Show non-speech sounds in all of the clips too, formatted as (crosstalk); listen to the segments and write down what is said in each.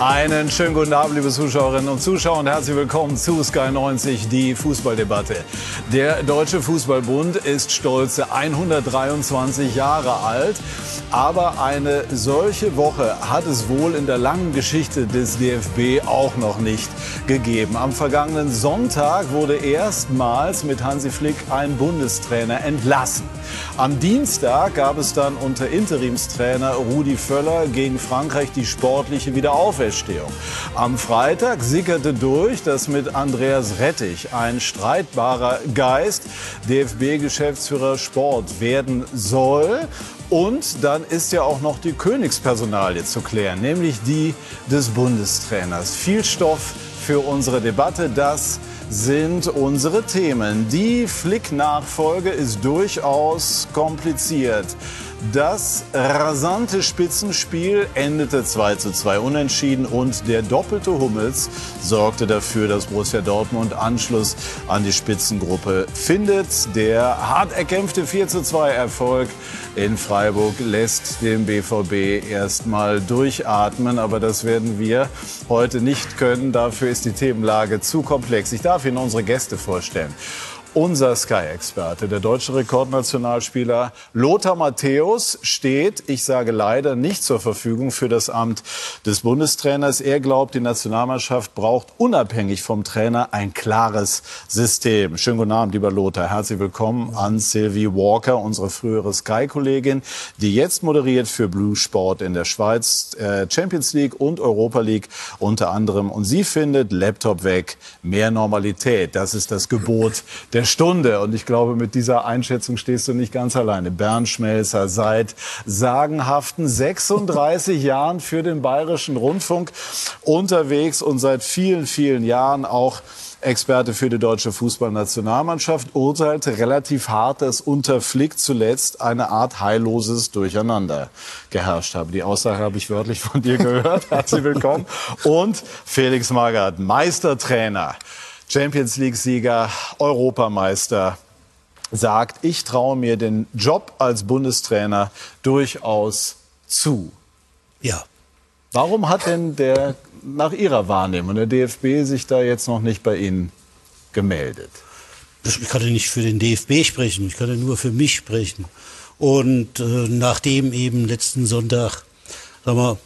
Einen schönen guten Abend, liebe Zuschauerinnen und Zuschauer, und herzlich willkommen zu Sky 90, die Fußballdebatte. Der Deutsche Fußballbund ist stolze 123 Jahre alt, aber eine solche Woche hat es wohl in der langen Geschichte des DFB auch noch nicht gegeben. Am vergangenen Sonntag wurde erstmals mit Hansi Flick ein Bundestrainer entlassen. Am Dienstag gab es dann unter Interimstrainer Rudi Völler gegen Frankreich die sportliche Wiederauferstehung. Am Freitag sickerte durch, dass mit Andreas Rettich ein streitbarer Geist DFB-Geschäftsführer Sport werden soll. Und dann ist ja auch noch die Königspersonalie zu klären, nämlich die des Bundestrainers. Viel Stoff für unsere Debatte. Das sind unsere Themen. Die Flick-Nachfolge ist durchaus kompliziert. Das rasante Spitzenspiel endete 2 zu 2 unentschieden und der doppelte Hummels sorgte dafür, dass Borussia Dortmund Anschluss an die Spitzengruppe findet. Der hart erkämpfte 4 zu 2 Erfolg in Freiburg lässt den BVB erstmal durchatmen, aber das werden wir heute nicht können. Dafür ist die Themenlage zu komplex. Ich darf Ihnen unsere Gäste vorstellen. Unser Sky-Experte, der deutsche Rekordnationalspieler Lothar Matthäus, steht, ich sage leider, nicht zur Verfügung für das Amt des Bundestrainers. Er glaubt, die Nationalmannschaft braucht unabhängig vom Trainer ein klares System. Schönen guten Abend, lieber Lothar. Herzlich willkommen an Sylvie Walker, unsere frühere Sky-Kollegin, die jetzt moderiert für Blue Sport in der Schweiz, äh, Champions League und Europa League unter anderem. Und sie findet Laptop weg, mehr Normalität. Das ist das Gebot der der Stunde. Und ich glaube, mit dieser Einschätzung stehst du nicht ganz alleine. Bernd Schmelzer seit sagenhaften 36 (laughs) Jahren für den Bayerischen Rundfunk unterwegs und seit vielen, vielen Jahren auch Experte für die deutsche Fußballnationalmannschaft, urteilte relativ hart, dass unter Flick zuletzt eine Art heilloses Durcheinander geherrscht habe. Die Aussage habe ich wörtlich von dir gehört. (laughs) Herzlich willkommen. Und Felix Magath, Meistertrainer Champions League-Sieger, Europameister, sagt, ich traue mir den Job als Bundestrainer durchaus zu. Ja. Warum hat denn der, nach Ihrer Wahrnehmung, der DFB sich da jetzt noch nicht bei Ihnen gemeldet? Ich kann ja nicht für den DFB sprechen, ich kann ja nur für mich sprechen. Und äh, nachdem eben letzten Sonntag, sagen wir,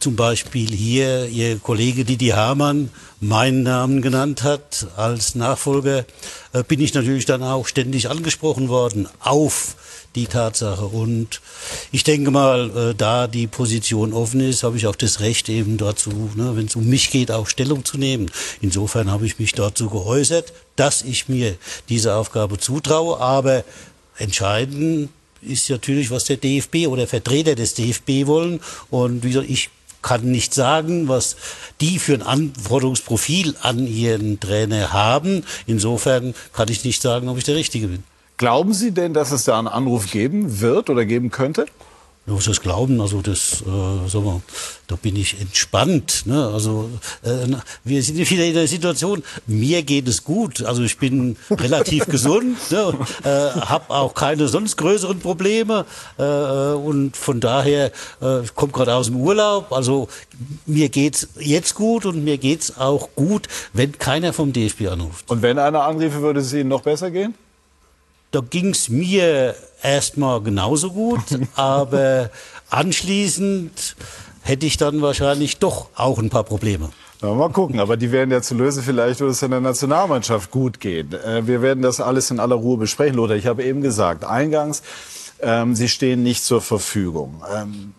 zum Beispiel hier Ihr Kollege Didi Hamann meinen Namen genannt hat als Nachfolger, äh, bin ich natürlich dann auch ständig angesprochen worden auf die Tatsache. Und ich denke mal, äh, da die Position offen ist, habe ich auch das Recht eben dazu, ne, wenn es um mich geht, auch Stellung zu nehmen. Insofern habe ich mich dazu geäußert, dass ich mir diese Aufgabe zutraue, aber entscheidend ist natürlich, was der DFB oder Vertreter des DFB wollen. Und wie gesagt, ich kann nicht sagen, was die für ein Anforderungsprofil an ihren Trainer haben. Insofern kann ich nicht sagen, ob ich der Richtige bin. Glauben Sie denn, dass es da einen Anruf geben wird oder geben könnte? Was das Glauben, also das, äh, sagen wir, da bin ich entspannt. Ne? Also äh, wir sind wieder in der Situation, mir geht es gut. Also ich bin relativ (laughs) gesund, ne? äh, habe auch keine sonst größeren Probleme äh, und von daher äh, komme gerade aus dem Urlaub. Also mir geht's jetzt gut und mir geht's auch gut, wenn keiner vom DFB anruft. Und wenn einer anriefe, würde es Ihnen noch besser gehen? Da ging's mir erstmal genauso gut, (laughs) aber anschließend hätte ich dann wahrscheinlich doch auch ein paar Probleme. Ja, mal gucken, aber die werden ja zu lösen. Vielleicht würde es in der Nationalmannschaft gut gehen. Äh, wir werden das alles in aller Ruhe besprechen, Lothar. Ich habe eben gesagt, eingangs, ähm, Sie stehen nicht zur Verfügung. Ähm,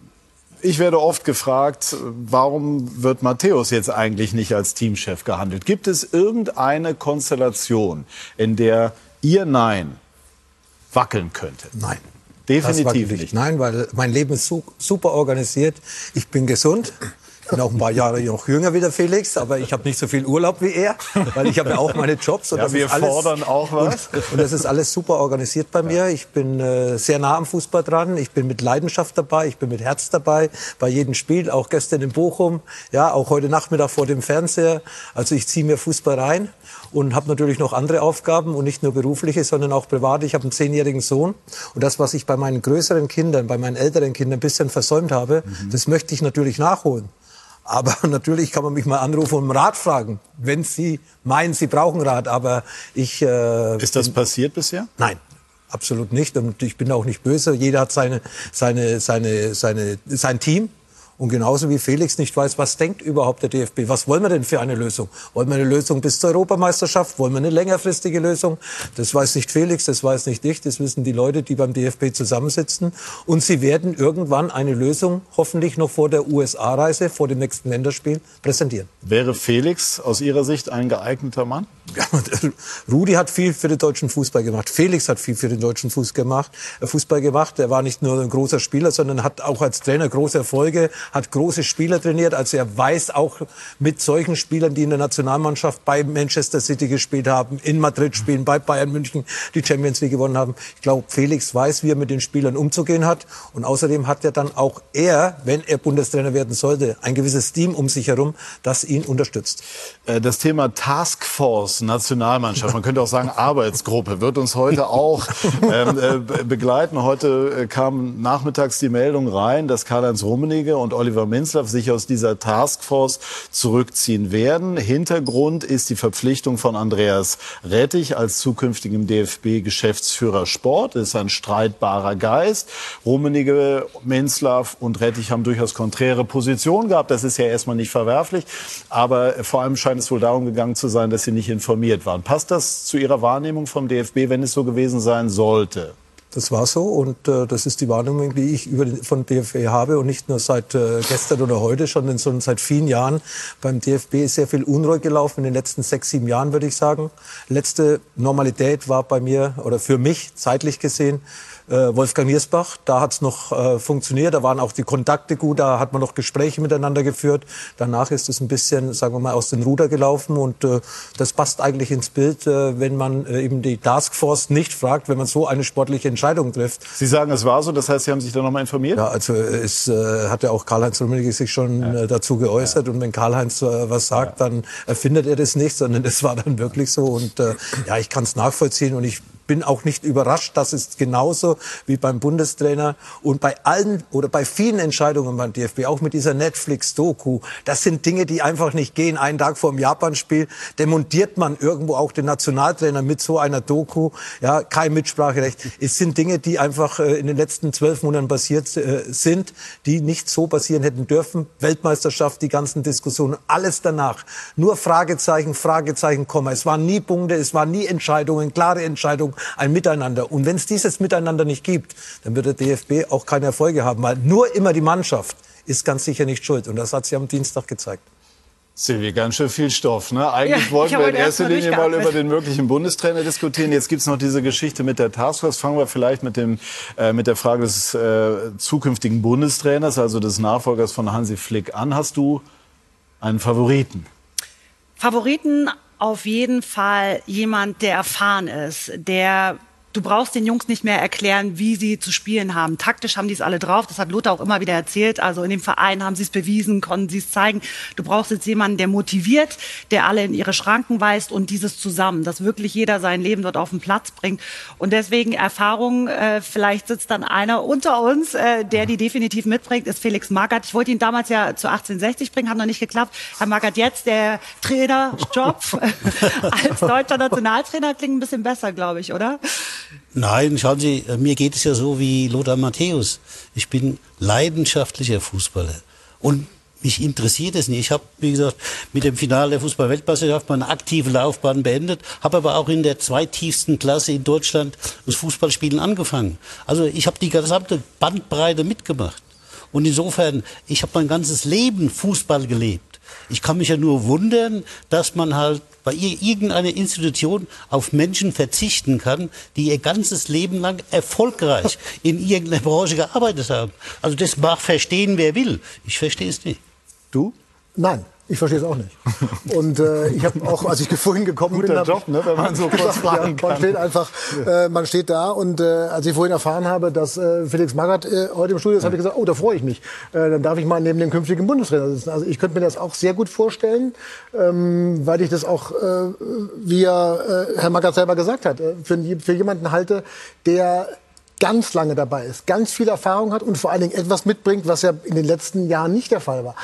ich werde oft gefragt, warum wird Matthäus jetzt eigentlich nicht als Teamchef gehandelt? Gibt es irgendeine Konstellation, in der Ihr Nein wackeln könnte? Nein. Definitiv nicht. Nein, weil mein Leben ist super organisiert. Ich bin gesund. Ich bin auch ein paar Jahre noch jünger wie der Felix, aber ich habe nicht so viel Urlaub wie er, weil ich habe ja auch meine Jobs. Und ja, wir alles, fordern auch was. Und, und, das ist alles super organisiert bei mir. Ich bin äh, sehr nah am Fußball dran. Ich bin mit Leidenschaft dabei. Ich bin mit Herz dabei bei jedem Spiel. Auch gestern in Bochum. Ja, auch heute Nachmittag vor dem Fernseher. Also ich ziehe mir Fußball rein und habe natürlich noch andere Aufgaben und nicht nur berufliche, sondern auch private. Ich habe einen zehnjährigen Sohn und das, was ich bei meinen größeren Kindern, bei meinen älteren Kindern ein bisschen versäumt habe, mhm. das möchte ich natürlich nachholen. Aber (laughs) natürlich kann man mich mal anrufen und um Rat fragen, wenn Sie meinen, Sie brauchen Rat. Aber ich. Äh, Ist das passiert bisher? Nein. Absolut nicht. Und ich bin auch nicht böse. Jeder hat seine, seine, seine, seine, sein Team. Und genauso wie Felix nicht weiß, was denkt überhaupt der DFB? Was wollen wir denn für eine Lösung? Wollen wir eine Lösung bis zur Europameisterschaft? Wollen wir eine längerfristige Lösung? Das weiß nicht Felix, das weiß nicht ich, das wissen die Leute, die beim DFB zusammensitzen. Und sie werden irgendwann eine Lösung, hoffentlich noch vor der USA-Reise, vor dem nächsten Länderspiel, präsentieren. Wäre Felix aus Ihrer Sicht ein geeigneter Mann? (laughs) Rudi hat viel für den deutschen Fußball gemacht. Felix hat viel für den deutschen Fußball gemacht. Äh, Fußball gemacht. Er war nicht nur ein großer Spieler, sondern hat auch als Trainer große Erfolge, hat große Spieler trainiert. Also er weiß auch mit solchen Spielern, die in der Nationalmannschaft bei Manchester City gespielt haben, in Madrid spielen, bei Bayern München die Champions League gewonnen haben. Ich glaube, Felix weiß, wie er mit den Spielern umzugehen hat. Und außerdem hat er dann auch er, wenn er Bundestrainer werden sollte, ein gewisses Team um sich herum, das ihn unterstützt. Äh, das Thema Taskforce Nationalmannschaft, man könnte auch sagen Arbeitsgruppe, wird uns heute auch (laughs) ähm, äh, begleiten. Heute äh, kam nachmittags die Meldung rein, dass Karl-Heinz Rummenigge und Oliver Minzlaff sich aus dieser Taskforce zurückziehen werden. Hintergrund ist die Verpflichtung von Andreas Rettich als zukünftigem DFB-Geschäftsführer Sport. Das ist ein streitbarer Geist. Rummenigge, Minzlaff und Rettich haben durchaus konträre Positionen gehabt. Das ist ja erstmal nicht verwerflich. Aber vor allem scheint es wohl darum gegangen zu sein, dass sie nicht informiert waren. Passt das zu Ihrer Wahrnehmung vom DFB, wenn es so gewesen sein sollte? Das war so und äh, das ist die Wahrnehmung, die ich über den, von DFB habe und nicht nur seit äh, gestern oder heute, sondern seit vielen Jahren. Beim DFB ist sehr viel Unruhe gelaufen in den letzten sechs, sieben Jahren, würde ich sagen. Letzte Normalität war bei mir oder für mich zeitlich gesehen äh, Wolfgang Niersbach. Da hat es noch äh, funktioniert, da waren auch die Kontakte gut, da hat man noch Gespräche miteinander geführt. Danach ist es ein bisschen, sagen wir mal, aus den Ruder gelaufen und äh, das passt eigentlich ins Bild, äh, wenn man äh, eben die Taskforce nicht fragt, wenn man so eine sportliche Entscheidung trifft. Sie sagen, es war so, das heißt, Sie haben sich da nochmal informiert? Ja, also es äh, hat ja auch Karl-Heinz Rummenigge sich schon ja. äh, dazu geäußert ja. und wenn Karl-Heinz äh, was sagt, ja. dann erfindet er das nicht, sondern (laughs) das war dann wirklich so und äh, ja, ich kann es nachvollziehen und ich bin auch nicht überrascht, dass es genauso wie beim Bundestrainer und bei allen oder bei vielen Entscheidungen beim DFB, auch mit dieser Netflix-Doku, das sind Dinge, die einfach nicht gehen. Einen Tag vor dem Japan-Spiel demontiert man irgendwo auch den Nationaltrainer mit so einer Doku. Ja, kein Mitspracherecht. Es sind Dinge, die einfach äh, in den letzten zwölf Monaten passiert äh, sind, die nicht so passieren hätten dürfen. Weltmeisterschaft, die ganzen Diskussionen, alles danach. Nur Fragezeichen, Fragezeichen, Komma. Es waren nie Punkte, es waren nie Entscheidungen, klare Entscheidungen ein Miteinander. Und wenn es dieses Miteinander nicht gibt, dann wird der DFB auch keine Erfolge haben, weil nur immer die Mannschaft ist ganz sicher nicht schuld. Und das hat sie am Dienstag gezeigt. Silvi, ganz schön viel Stoff. Ne? Eigentlich ja, wollten wir in erster Linie mal über den möglichen Bundestrainer diskutieren. Jetzt gibt's noch diese Geschichte mit der Taskforce. Fangen wir vielleicht mit, dem, äh, mit der Frage des äh, zukünftigen Bundestrainers, also des Nachfolgers von Hansi Flick an. Hast du einen Favoriten? Favoriten auf jeden Fall jemand, der erfahren ist, der du brauchst den Jungs nicht mehr erklären, wie sie zu spielen haben. Taktisch haben die es alle drauf. Das hat Lothar auch immer wieder erzählt. Also in dem Verein haben sie es bewiesen, konnten sie es zeigen. Du brauchst jetzt jemanden, der motiviert, der alle in ihre Schranken weist und dieses zusammen, dass wirklich jeder sein Leben dort auf den Platz bringt. Und deswegen Erfahrung, äh, vielleicht sitzt dann einer unter uns, äh, der die definitiv mitbringt, ist Felix Magath. Ich wollte ihn damals ja zu 1860 bringen, hat noch nicht geklappt. Herr Magath, jetzt der Trainerjob (laughs) als deutscher Nationaltrainer klingt ein bisschen besser, glaube ich, oder? Nein, schauen Sie, äh, mir geht es ja so wie Lothar Matthäus. Ich bin leidenschaftlicher Fußballer. Und mich interessiert es nicht. Ich habe, wie gesagt, mit dem Finale der Fußball-Weltmeisterschaft meine aktive Laufbahn beendet, habe aber auch in der zweitiefsten Klasse in Deutschland das Fußballspielen angefangen. Also ich habe die gesamte Bandbreite mitgemacht. Und insofern, ich habe mein ganzes Leben Fußball gelebt. Ich kann mich ja nur wundern, dass man halt bei irgendeiner Institution auf Menschen verzichten kann, die ihr ganzes Leben lang erfolgreich (laughs) in irgendeiner Branche gearbeitet haben. Also das mag verstehen, wer will. Ich verstehe es nicht. Du? Nein. Ich verstehe es auch nicht. (laughs) Und äh, ich habe auch, als ich vorhin gekommen Guter bin, Job, ne, wenn man so (laughs) kurz fragen ja, man steht einfach, äh, man steht da und äh, als ich vorhin erfahren habe, dass äh, Felix Magath äh, heute im Studio ist, habe ich gesagt, oh, da freue ich mich. Äh, dann darf ich mal neben dem künftigen Bundestrainer sitzen. Also ich könnte mir das auch sehr gut vorstellen, ähm, weil ich das auch, äh, wie er, äh, Herr Magath selber gesagt hat, äh, für, für jemanden halte, der ganz lange dabei ist, ganz viel Erfahrung hat und vor allen Dingen etwas mitbringt, was ja in den letzten Jahren nicht der Fall war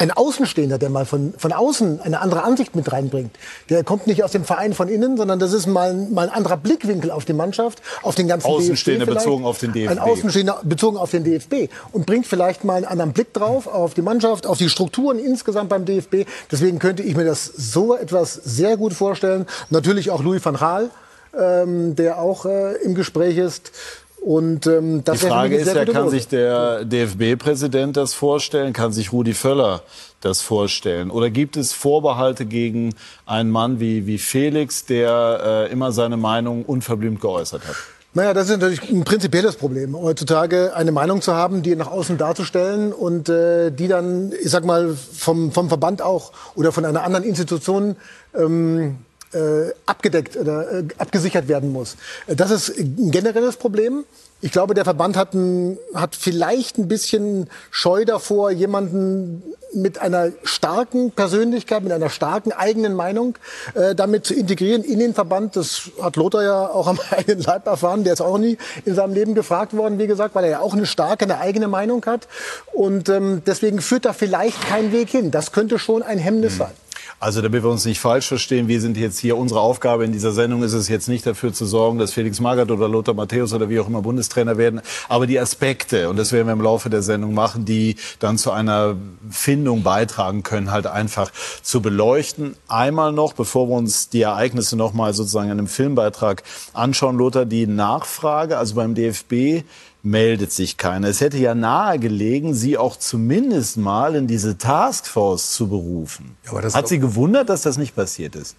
ein Außenstehender, der mal von, von außen eine andere Ansicht mit reinbringt. Der kommt nicht aus dem Verein von innen, sondern das ist mal, mal ein anderer Blickwinkel auf die Mannschaft, auf den ganzen Außenstehender bezogen auf den DFB. Ein Außenstehender bezogen auf den DFB und bringt vielleicht mal einen anderen Blick drauf auf die Mannschaft, auf die Strukturen insgesamt beim DFB. Deswegen könnte ich mir das so etwas sehr gut vorstellen. Natürlich auch Louis van Gaal, ähm, der auch äh, im Gespräch ist. Und, ähm, das die Frage ist ja, kann sich der DFB-Präsident das vorstellen? Kann sich Rudi Völler das vorstellen? Oder gibt es Vorbehalte gegen einen Mann wie, wie Felix, der äh, immer seine Meinung unverblümt geäußert hat? Naja, das ist natürlich ein prinzipielles Problem, heutzutage eine Meinung zu haben, die nach außen darzustellen und äh, die dann, ich sag mal, vom, vom Verband auch oder von einer anderen Institution ähm, äh, abgedeckt oder äh, abgesichert werden muss. Das ist ein generelles Problem. Ich glaube, der Verband hat, ein, hat vielleicht ein bisschen Scheu davor, jemanden mit einer starken Persönlichkeit, mit einer starken eigenen Meinung äh, damit zu integrieren in den Verband. Das hat Lothar ja auch am (laughs) eigenen Leib erfahren. Der ist auch nie in seinem Leben gefragt worden, wie gesagt, weil er ja auch eine starke, eine eigene Meinung hat. Und ähm, deswegen führt da vielleicht kein Weg hin. Das könnte schon ein Hemmnis mhm. sein. Also damit wir uns nicht falsch verstehen, wir sind jetzt hier, unsere Aufgabe in dieser Sendung ist es jetzt nicht dafür zu sorgen, dass Felix Magath oder Lothar Matthäus oder wie auch immer Bundestrainer werden, aber die Aspekte, und das werden wir im Laufe der Sendung machen, die dann zu einer Findung beitragen können, halt einfach zu beleuchten. Einmal noch, bevor wir uns die Ereignisse nochmal sozusagen in einem Filmbeitrag anschauen, Lothar, die Nachfrage, also beim DFB, meldet sich keiner. Es hätte ja nahegelegen, Sie auch zumindest mal in diese Taskforce zu berufen. Ja, Hat Sie gewundert, dass das nicht passiert ist?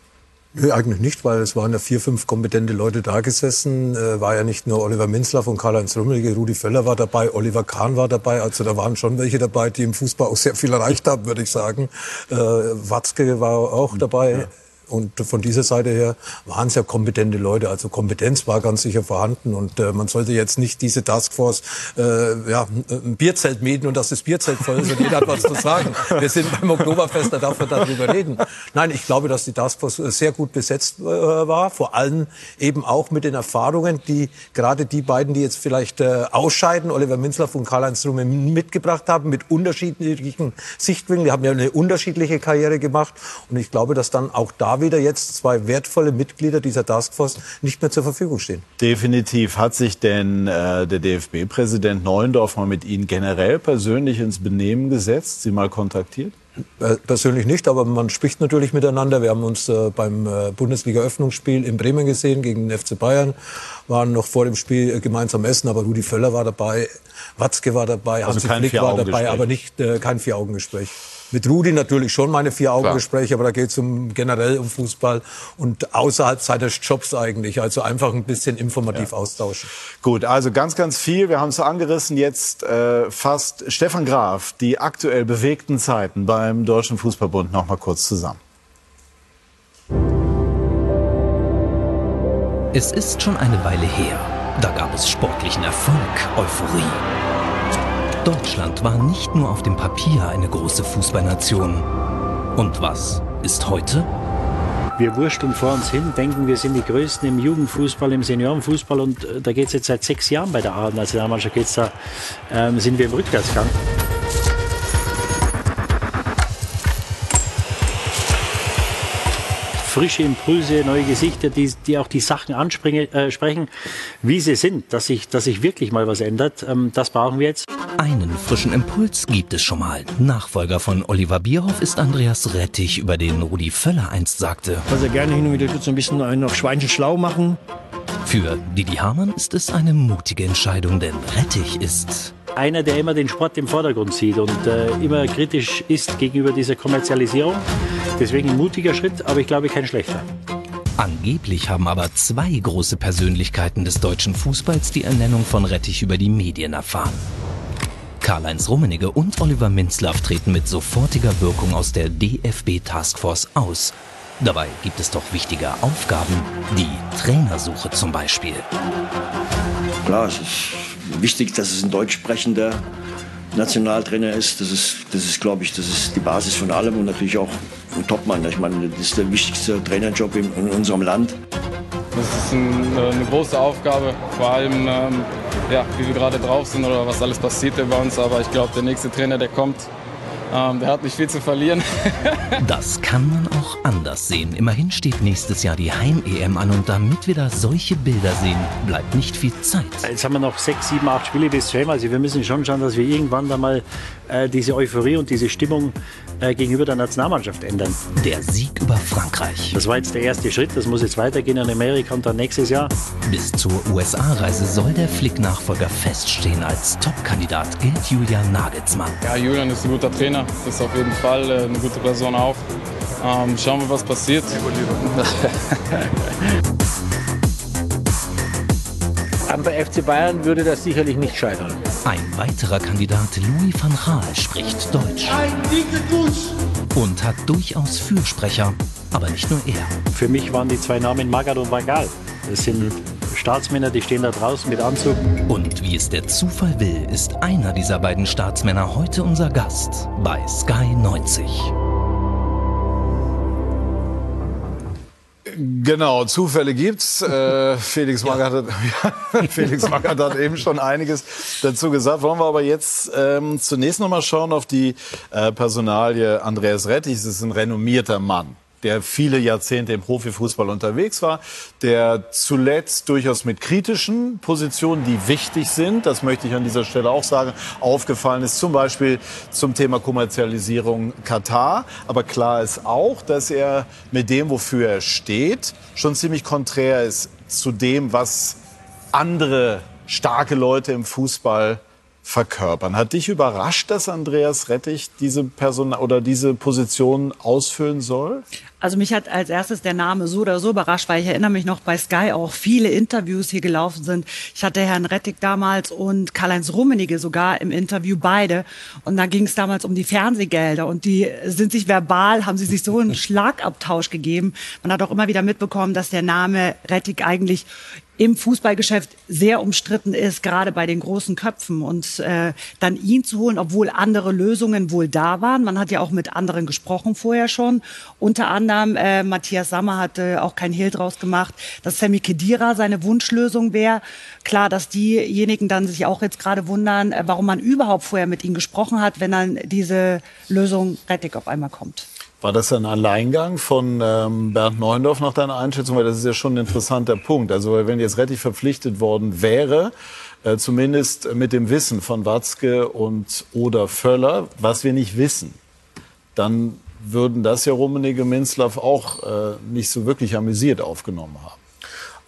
Nö, eigentlich nicht, weil es waren ja vier, fünf kompetente Leute da gesessen. Äh, war ja nicht nur Oliver Minzlaff und Karl-Heinz Rummelige, Rudi Völler war dabei, Oliver Kahn war dabei. Also da waren schon welche dabei, die im Fußball auch sehr viel erreicht haben, würde ich sagen. Äh, Watzke war auch dabei. Ja. Und von dieser Seite her waren es ja kompetente Leute. Also Kompetenz war ganz sicher vorhanden. Und äh, man sollte jetzt nicht diese Taskforce äh, ja, ein Bierzelt mieten und dass das Bierzelt voll ist und jeder hat was zu sagen. Wir sind beim Oktoberfest, da darf man darüber reden. Nein, ich glaube, dass die Taskforce sehr gut besetzt äh, war. Vor allem eben auch mit den Erfahrungen, die gerade die beiden, die jetzt vielleicht äh, ausscheiden, Oliver Minzlaff und Karl-Heinz Rumme mitgebracht haben, mit unterschiedlichen Sichtwinkeln. Die haben ja eine unterschiedliche Karriere gemacht. Und ich glaube, dass dann auch da wieder jetzt zwei wertvolle Mitglieder dieser Taskforce nicht mehr zur Verfügung stehen. Definitiv. Hat sich denn äh, der DFB-Präsident Neuendorf mal mit Ihnen generell persönlich ins Benehmen gesetzt, Sie mal kontaktiert? Äh, persönlich nicht, aber man spricht natürlich miteinander. Wir haben uns äh, beim äh, Bundesliga-Öffnungsspiel in Bremen gesehen gegen den FC Bayern, waren noch vor dem Spiel äh, gemeinsam essen, aber Rudi Völler war dabei, Watzke war dabei, also Hansi Flick war dabei, aber nicht äh, kein Vier-Augen-Gespräch. Mit Rudi natürlich schon meine Vier-Augen-Gespräche, aber da geht es um, generell um Fußball und außerhalb seines Jobs eigentlich. Also einfach ein bisschen informativ ja. austauschen. Gut, also ganz, ganz viel. Wir haben es angerissen. Jetzt äh, fast Stefan Graf, die aktuell bewegten Zeiten beim Deutschen Fußballbund noch mal kurz zusammen. Es ist schon eine Weile her. Da gab es sportlichen Erfolg, Euphorie. Deutschland war nicht nur auf dem Papier eine große Fußballnation. Und was ist heute? Wir wursteln vor uns hin, denken, wir sind die Größten im Jugendfußball, im Seniorenfußball und äh, da geht es jetzt seit sechs Jahren bei der A-Nationalmannschaft, geht's da, ähm, sind wir im Rückwärtsgang. Frische Impulse, neue Gesichter, die, die auch die Sachen ansprechen, äh, wie sie sind, dass sich, dass sich wirklich mal was ändert. Ähm, das brauchen wir jetzt. Einen frischen Impuls gibt es schon mal. Nachfolger von Oliver Bierhoff ist Andreas Rettich, über den Rudi Völler einst sagte. Was er gerne hin und wieder tut, so ein bisschen einen auf Schweinchen schlau machen. Für Didi Hamann ist es eine mutige Entscheidung, denn Rettich ist einer, der immer den Sport im Vordergrund sieht und äh, immer kritisch ist gegenüber dieser Kommerzialisierung. Deswegen ein mutiger Schritt, aber ich glaube kein schlechter. Angeblich haben aber zwei große Persönlichkeiten des deutschen Fußballs die Ernennung von Rettich über die Medien erfahren. Karl-Heinz Rummenigge und Oliver Minzlaff treten mit sofortiger Wirkung aus der DFB Taskforce aus. Dabei gibt es doch wichtige Aufgaben, die Trainersuche zum Beispiel. Klar, es ist wichtig, dass es ein deutsch sprechender Nationaltrainer ist. Das ist, das ist glaube ich, das ist die Basis von allem und natürlich auch ein Topmann. Ich meine, das ist der wichtigste Trainerjob in, in unserem Land. Das ist ein, äh, eine große Aufgabe, vor allem ähm, ja, wie wir gerade drauf sind oder was alles passiert bei uns. Aber ich glaube, der nächste Trainer, der kommt, Ähm, der hat nicht viel zu verlieren. (laughs) Das kann man auch anders sehen. Immerhin steht nächstes Jahr die Heim-EM an und damit wir da solche Bilder sehen, bleibt nicht viel Zeit. Jetzt haben wir noch sechs, sieben, acht Spiele bis zur EM. Also wir müssen schon schauen, dass wir irgendwann da mal äh, diese Euphorie und diese Stimmung äh, gegenüber der Nationalmannschaft ändern. Der Sieg über Frankreich. Das war jetzt der erste Schritt. Das muss jetzt weitergehen in Amerika und dann nächstes Jahr. Bis zur USA-Reise soll der Flick-Nachfolger feststehen. Als Top-Kandidat gilt Julian Nagelsmann. Ja, Julian ist ein guter Trainer. Ist auf jeden Fall äh, eine gute Person auch. Ähm, schauen wir, was passiert. (laughs) Am FC Bayern würde das sicherlich nicht scheitern. Ein weiterer Kandidat, Louis van Gaal, spricht Deutsch. Und hat durchaus Fürsprecher, aber nicht nur er. Für mich waren die zwei Namen Magath und Vagal. Das sind Staatsmänner, die stehen da draußen mit Anzug. Und wie es der Zufall will, ist einer dieser beiden Staatsmänner heute unser Gast bei Sky 90. Genau, Zufälle gibt's. Äh, Felix, Magath hat, (laughs) Felix Magath hat eben schon einiges dazu gesagt. Wollen wir aber jetzt ähm, zunächst noch mal schauen auf die äh, Personalie Andreas Rettich. Das ist ein renommierter Mann der viele Jahrzehnte im Profifußball unterwegs war, der zuletzt durchaus mit kritischen Positionen, die wichtig sind, das möchte ich an dieser Stelle auch sagen, aufgefallen ist, zum Beispiel zum Thema Kommerzialisierung Katar. Aber klar ist auch, dass er mit dem, wofür er steht, schon ziemlich konträr ist zu dem, was andere starke Leute im Fußball verkörpern. Hat dich überrascht, dass Andreas Rettich diese Person oder diese Position ausfüllen soll? Also mich hat als erstes der Name so oder so überrascht, weil ich erinnere mich noch bei Sky auch viele Interviews hier gelaufen sind. Ich hatte Herrn Rettig damals und Karl-Heinz Rummenigge sogar im Interview beide. Und da ging es damals um die Fernsehgelder und die sind sich verbal, haben sie sich so einen (laughs) Schlagabtausch gegeben. Man hat auch immer wieder mitbekommen, dass der Name Rettig eigentlich im Fußballgeschäft sehr umstritten ist, gerade bei den großen Köpfen. Und äh, dann ihn zu holen, obwohl andere Lösungen wohl da waren. Man hat ja auch mit anderen gesprochen vorher schon. Unter anderem äh, Matthias Sammer hatte auch kein Hehl draus gemacht, dass Sammy Kedira seine Wunschlösung wäre. Klar, dass diejenigen dann sich auch jetzt gerade wundern, äh, warum man überhaupt vorher mit ihnen gesprochen hat, wenn dann diese Lösung Rettig auf einmal kommt. War das ein Alleingang von ähm, Bernd Neuendorf nach deiner Einschätzung? Weil das ist ja schon ein interessanter Punkt. Also wenn jetzt Rettich verpflichtet worden wäre, äh, zumindest mit dem Wissen von Watzke und oder Völler, was wir nicht wissen, dann würden das ja Rummenigge Minzlaff auch äh, nicht so wirklich amüsiert aufgenommen haben.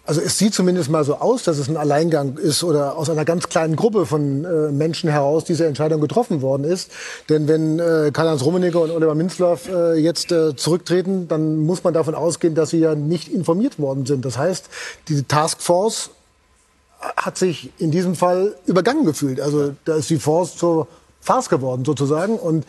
Also es sieht zumindest mal so aus, dass es ein Alleingang ist oder aus einer ganz kleinen Gruppe von äh, Menschen heraus diese Entscheidung getroffen worden ist. Denn wenn äh, Karl-Heinz Rummenigge und Oliver Minzlaff äh, jetzt äh, zurücktreten, dann muss man davon ausgehen, dass sie ja nicht informiert worden sind. Das heißt, diese Taskforce hat sich in diesem Fall übergangen gefühlt. Also da ist die Force zur Farce geworden sozusagen. Und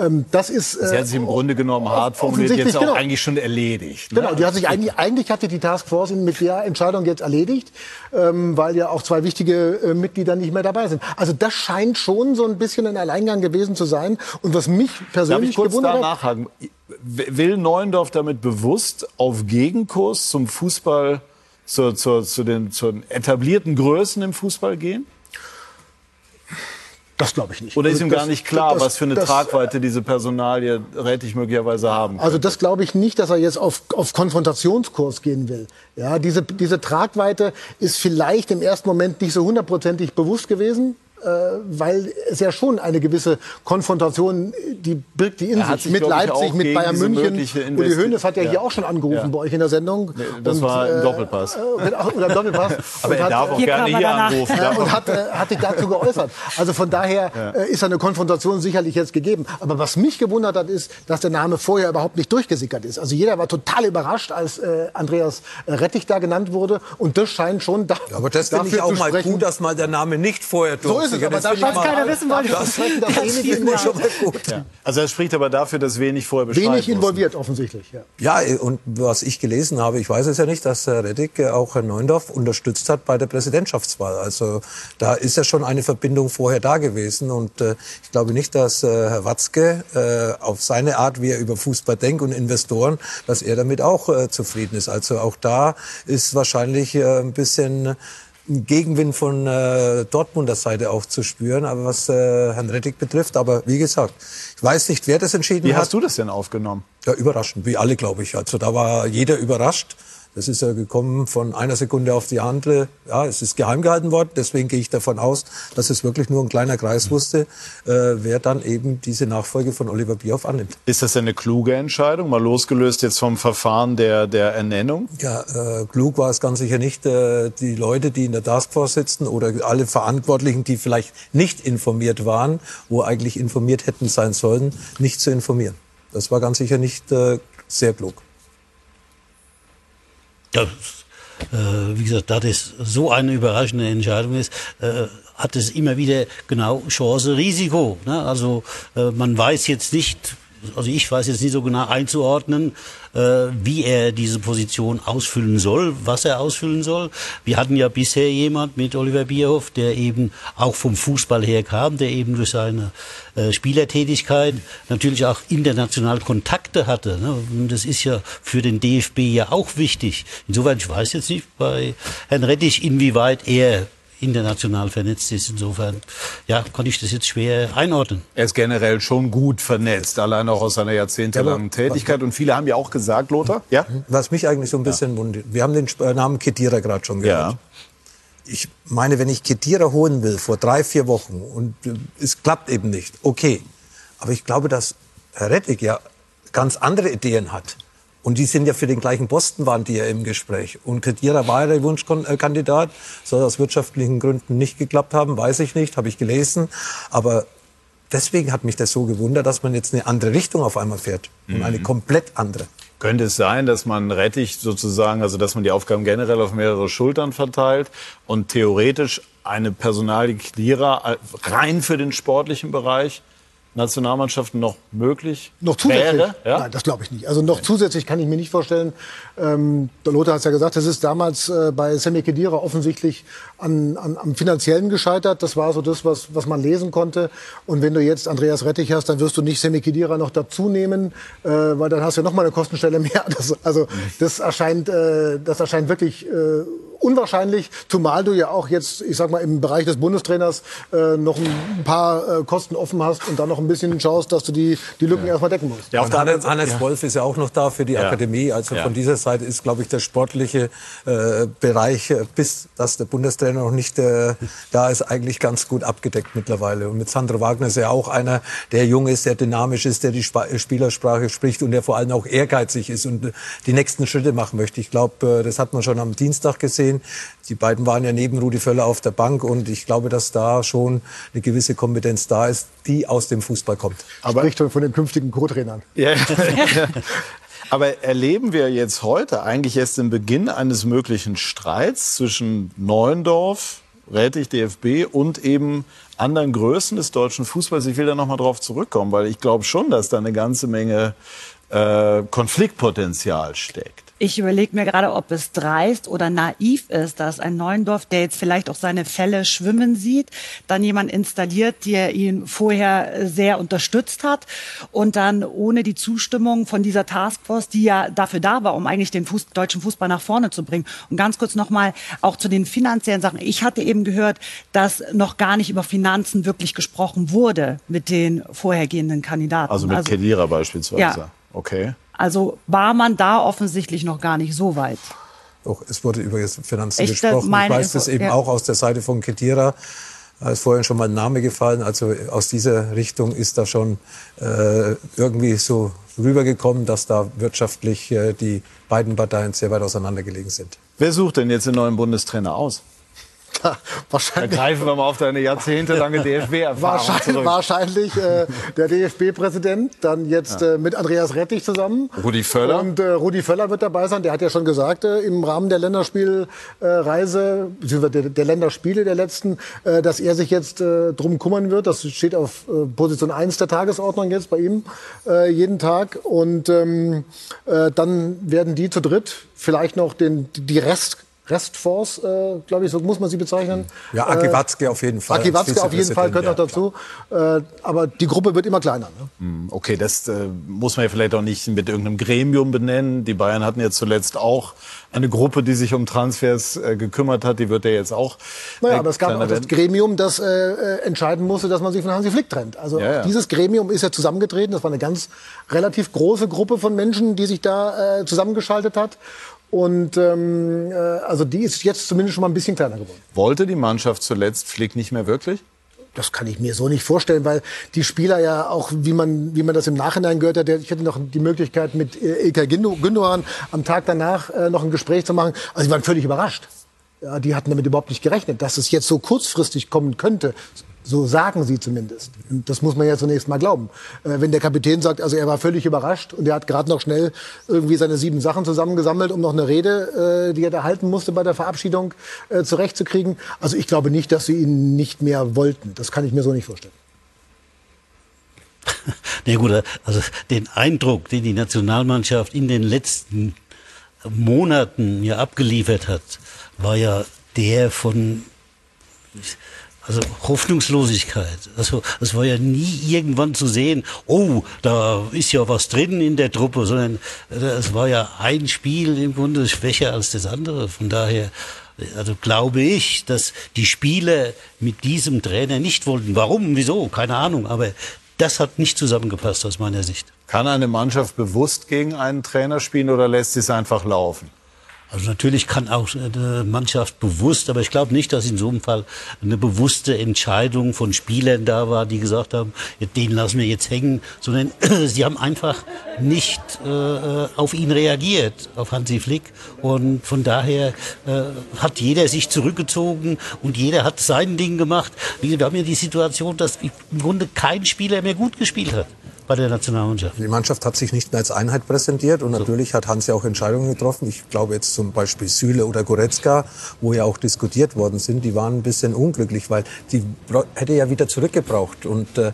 ähm, das ist. Äh, Sie hat sich im Grunde genommen hart formuliert, jetzt auch genau. eigentlich schon erledigt. Ne? Genau, die hat sich eigentlich, eigentlich hatte die Taskforce mit der Entscheidung jetzt erledigt, ähm, weil ja auch zwei wichtige äh, Mitglieder nicht mehr dabei sind. Also das scheint schon so ein bisschen ein Alleingang gewesen zu sein. Und was mich persönlich Darf ich kurz gewundert da nachhaken? Will Neuendorf damit bewusst auf Gegenkurs zum Fußball, zur, zur, zu, den, zu den etablierten Größen im Fußball gehen? Das glaube ich nicht. Oder ist Also ihm das- gar nicht klar, das- was für eine das- Tragweite diese Personalie Rätig möglicherweise haben Also das glaube ich nicht, dass er jetzt auf, auf Konfrontationskurs gehen will. Ja, diese, diese Tragweite ist vielleicht im ersten Moment nicht so hundertprozentig bewusst gewesen. Äh, weil es ja schon eine gewisse Konfrontation, die birgt die in hat sich, sich, mit Leipzig, auch mit gegen Bayern München. Uli Hoeneß hat ja, Ja. hier auch schon angerufen Ja. bei euch in der Sendung. das war im äh, Doppelpass. äh, (laughs) oder im Doppelpass. (laughs) Aber Und er hat, darf auch äh, gerne hier anrufen. ja, und hat, äh, hat sich dazu geäußert. Also von daher äh, ist eine Konfrontation sicherlich jetzt gegeben. Aber was mich gewundert hat, ist, dass der Name vorher überhaupt nicht durchgesickert ist. Also jeder war total überrascht, als äh, Andreas Rettich da genannt wurde. Und das scheint schon da, Aber das finde ich auch mal gut, dass mal der Name nicht vorher So ist es, aber Das mal- keiner (laughs) wissen wollte. Das, Das, (laughs) das, ich schon mal gut. Also das spricht aber dafür, dass wenig vorher Bescheid wenig involviert offensichtlich. Ja. Ja, und was ich gelesen habe, ich weiß es ja nicht, dass Herr Reddick äh, auch Herrn Neundorf unterstützt hat bei der Präsidentschaftswahl. Also da ist ja schon eine Verbindung vorher da gewesen. Und äh, ich glaube nicht, dass äh, Herr Watzke äh, auf seine Art, wie er über Fußball denkt und Investoren, dass er damit auch äh, zufrieden ist. Also auch da ist wahrscheinlich äh, ein bisschen Gegenwind von äh, Dortmunder Seite auch zu spüren, aber was äh, Herrn Rettig betrifft. Aber wie gesagt, ich weiß nicht, wer das entschieden Wie hat. hast du das denn aufgenommen? Ja, überraschend, wie alle, glaube ich. Also da war jeder überrascht. Das ist ja gekommen von einer Sekunde auf die andere. Ja, es ist geheim gehalten worden. Deswegen gehe ich davon aus, dass es wirklich nur ein kleiner Kreis wusste, äh, wer dann eben diese Nachfolge von Oliver Bierhoff annimmt. Ist das eine kluge Entscheidung, mal losgelöst jetzt vom Verfahren der, der Ernennung? Ja, äh, klug war es ganz sicher nicht, äh, die Leute, die in der Taskforce sitzen oder alle Verantwortlichen, die vielleicht nicht informiert waren, wo eigentlich informiert hätten sein sollen, nicht zu informieren. Das war ganz sicher nicht äh, sehr klug. Das, äh, wie gesagt, da das so eine überraschende Entscheidung ist, äh, hat es immer wieder genau Chance, Risiko. Ne? Also äh, man weiß jetzt nicht, also ich weiß jetzt nicht so genau einzuordnen, äh, wie er diese Position ausfüllen soll, was er ausfüllen soll. Wir hatten ja bisher jemand mit Oliver Bierhoff, der eben auch vom Fußball her kam, der eben durch seine äh, Spielertätigkeit natürlich auch international Kontakte hatte. Ne? Das ist ja für den DFB ja auch wichtig. Insofern, ich weiß jetzt nicht bei Herrn Rettich, inwieweit er international vernetzt ist. Insofern, ja, konnte ich das jetzt schwer einordnen. Er ist generell schon gut vernetzt, allein auch aus seiner jahrzehntelangen Tätigkeit. Und viele haben ja auch gesagt, Lothar, ja? Was mich eigentlich so ein bisschen wundert, wir haben den äh, Namen Kedira gerade schon gehört. Ja. Ich meine, wenn ich Kedira holen will vor drei, vier Wochen und äh, es klappt eben nicht, okay. Aber ich glaube, dass Herr Rettig ja ganz andere Ideen hat. Und die sind ja für den gleichen Posten waren die ja im Gespräch. Und Kedira war ja der Wunschkandidat. Soll aus wirtschaftlichen Gründen nicht geklappt haben, weiß ich nicht, habe ich gelesen. Aber deswegen hat mich das so gewundert, dass man jetzt eine andere Richtung auf einmal fährt. Und eine komplett andere. Könnte es sein, dass man Rettich sozusagen, also dass man die Aufgaben generell auf mehrere Schultern verteilt und theoretisch eine Personalie Clearer rein für den sportlichen Bereich Nationalmannschaften noch möglich Noch zusätzlich? wäre? Ja? Nein, das glaube ich nicht. Also noch zusätzlich kann ich mir nicht vorstellen. Ähm, der Lothar hat es ja gesagt, das ist damals äh, bei Sammy Kedira offensichtlich an, an, am finanziellen gescheitert. Das war so das, was, was man lesen konnte. Und wenn du jetzt Andreas Rettich hast, dann wirst du nicht Sammy Kedira noch dazu nehmen, äh, weil dann hast du ja noch mal eine Kostenstelle (laughs) mehr. Das, also das erscheint, äh, das erscheint wirklich äh, unwahrscheinlich, zumal du ja auch jetzt, ich sag mal, im Bereich des Bundestrainers äh, noch ein paar äh, Kosten offen hast und dann noch ein bisschen schaust, dass du die, die Lücken erstmal decken musst. Ja, und Hannes, Hannes Wolf ist ja auch noch da für die Ja. Akademie. Also Ja. von dieser Seite ist, glaube ich, der sportliche äh, Bereich, äh, bis dass der Bundestrainer noch nicht äh, da ist, eigentlich ganz gut abgedeckt mittlerweile. Und mit Sandro Wagner ist ja auch einer, der jung ist, der dynamisch ist, der die Spa Spielersprache spricht und der vor allem auch ehrgeizig ist und äh, die nächsten Schritte machen möchte. Ich glaube, äh, das hat man schon am Dienstag gesehen. Die beiden waren ja neben Rudi Völler auf der Bank und ich glaube, dass da schon eine gewisse Kompetenz da ist, die aus dem Fußball kommt. Aber Spricht von den künftigen Co-Trainern. Ja. (laughs) Aber erleben wir jetzt heute eigentlich erst den Beginn eines möglichen Streits zwischen Neuendorf, Rätig, DFB und eben anderen Größen des deutschen Fußballs? Ich will da noch mal drauf zurückkommen, weil ich glaube schon, dass da eine ganze Menge äh, Konfliktpotenzial steckt. Ich überlege mir gerade, ob es dreist oder naiv ist, dass ein Neuendorf, der jetzt vielleicht auch seine Fälle schwimmen sieht, dann jemand installiert, der ihn vorher sehr unterstützt hat und dann ohne die Zustimmung von dieser Taskforce, die ja dafür da war, um eigentlich den Fuß, deutschen Fußball nach vorne zu bringen. Und ganz kurz nochmal auch zu den finanziellen Sachen. Ich hatte eben gehört, dass noch gar nicht über Finanzen wirklich gesprochen wurde mit den vorhergehenden Kandidaten. Also mit Kedira beispielsweise. Ja. Okay. Also war man da offensichtlich noch gar nicht so weit. Doch, es wurde über Finanzen Echt, gesprochen. Ich weiß das eben ja. auch aus der Seite von Kedira. Da ist vorhin schon mal ein Name gefallen. Also aus dieser Richtung ist da schon äh, irgendwie so rübergekommen, dass da wirtschaftlich äh, die beiden Parteien sehr weit auseinandergelegen sind. Wer sucht denn jetzt den neuen Bundestrainer aus? (laughs) Wahrscheinlich, greifen wir mal auf deine jahrzehntelange (laughs) DFB-Erfahrung wahrscheinlich, zurück. wahrscheinlich äh, der DFB-Präsident, dann jetzt äh, mit Andreas Rettich zusammen. Rudi Völler. Und äh, Rudi Völler wird dabei sein. Der hat ja schon gesagt, äh, im Rahmen der Länderspielreise, beziehungsweise der, der Länderspiele der letzten, äh, dass er sich jetzt äh, drum kümmern wird. Das steht auf äh, Position 1 der Tagesordnung jetzt bei ihm äh, jeden Tag. Und ähm, äh, dann werden die zu dritt vielleicht noch den, die Rest Restforce, äh, glaube ich, so muss man sie bezeichnen. Ja, Aki Watzke auf jeden Fall. Aki Watzke auf jeden Fall gehört noch dazu. Äh, aber die Gruppe wird immer kleiner. Ne? Hm, Okay, das äh, muss man ja vielleicht auch nicht mit irgendeinem Gremium benennen. Die Bayern hatten ja zuletzt auch eine Gruppe, die sich um Transfers äh, gekümmert hat. Die wird ja jetzt auch. Naja, äh, aber es gab auch das. Gremium, das äh, äh, entscheiden musste, dass man sich von Hansi Flick trennt. Also Ja, ja. dieses Gremium ist ja zusammengetreten. Das war eine ganz relativ große Gruppe von Menschen, die sich da äh, zusammengeschaltet hat. Und ähm, äh, also die ist jetzt zumindest schon mal ein bisschen kleiner geworden. Wollte die Mannschaft zuletzt Flick nicht mehr wirklich? Das kann ich mir so nicht vorstellen, weil die Spieler ja auch, wie man, wie man das im Nachhinein gehört hat, ich hatte noch die Möglichkeit mit äh, Ilkay Gündogan am Tag danach äh, noch ein Gespräch zu machen. Also die waren völlig überrascht. Ja, die hatten damit überhaupt nicht gerechnet, dass es jetzt so kurzfristig kommen könnte. So sagen sie zumindest. Das muss man ja zunächst mal glauben. Äh, wenn der Kapitän sagt, also er war völlig überrascht und er hat gerade noch schnell irgendwie seine sieben Sachen zusammengesammelt, um noch eine Rede, äh, die er da halten musste bei der Verabschiedung, äh, zurechtzukriegen. Also ich glaube nicht, dass sie ihn nicht mehr wollten. Das kann ich mir so nicht vorstellen. (laughs) Na gut, also den Eindruck, den die Nationalmannschaft in den letzten Monaten ja abgeliefert hat, war ja der von also Hoffnungslosigkeit. Also es war ja nie irgendwann zu sehen, oh, da ist ja was drin in der Truppe, sondern es war ja ein Spiel im Grunde schwächer als das andere. Von daher also glaube ich, dass die Spieler mit diesem Trainer nicht wollten. Warum, wieso, keine Ahnung, aber das hat nicht zusammengepasst aus meiner Sicht. Kann eine Mannschaft bewusst gegen einen Trainer spielen oder lässt sie es einfach laufen? Also natürlich kann auch eine Mannschaft bewusst, aber ich glaube nicht, dass in so einem Fall eine bewusste Entscheidung von Spielern da war, die gesagt haben, den lassen wir jetzt hängen, sondern (clears throat) sie haben einfach nicht äh, auf ihn reagiert, auf Hansi Flick. Und von daher äh, hat jeder sich zurückgezogen und jeder hat sein Ding gemacht. Wir haben ja die Situation, dass im Grunde kein Spieler mehr gut gespielt hat bei der Nationalmannschaft. Die Mannschaft hat sich nicht mehr als Einheit präsentiert und natürlich hat Hansi auch Entscheidungen getroffen. Ich glaube jetzt zum Beispiel Süle oder Goretzka, wo ja auch diskutiert worden sind, die waren ein bisschen unglücklich, weil die hätte ja wieder zurückgebraucht. Und äh,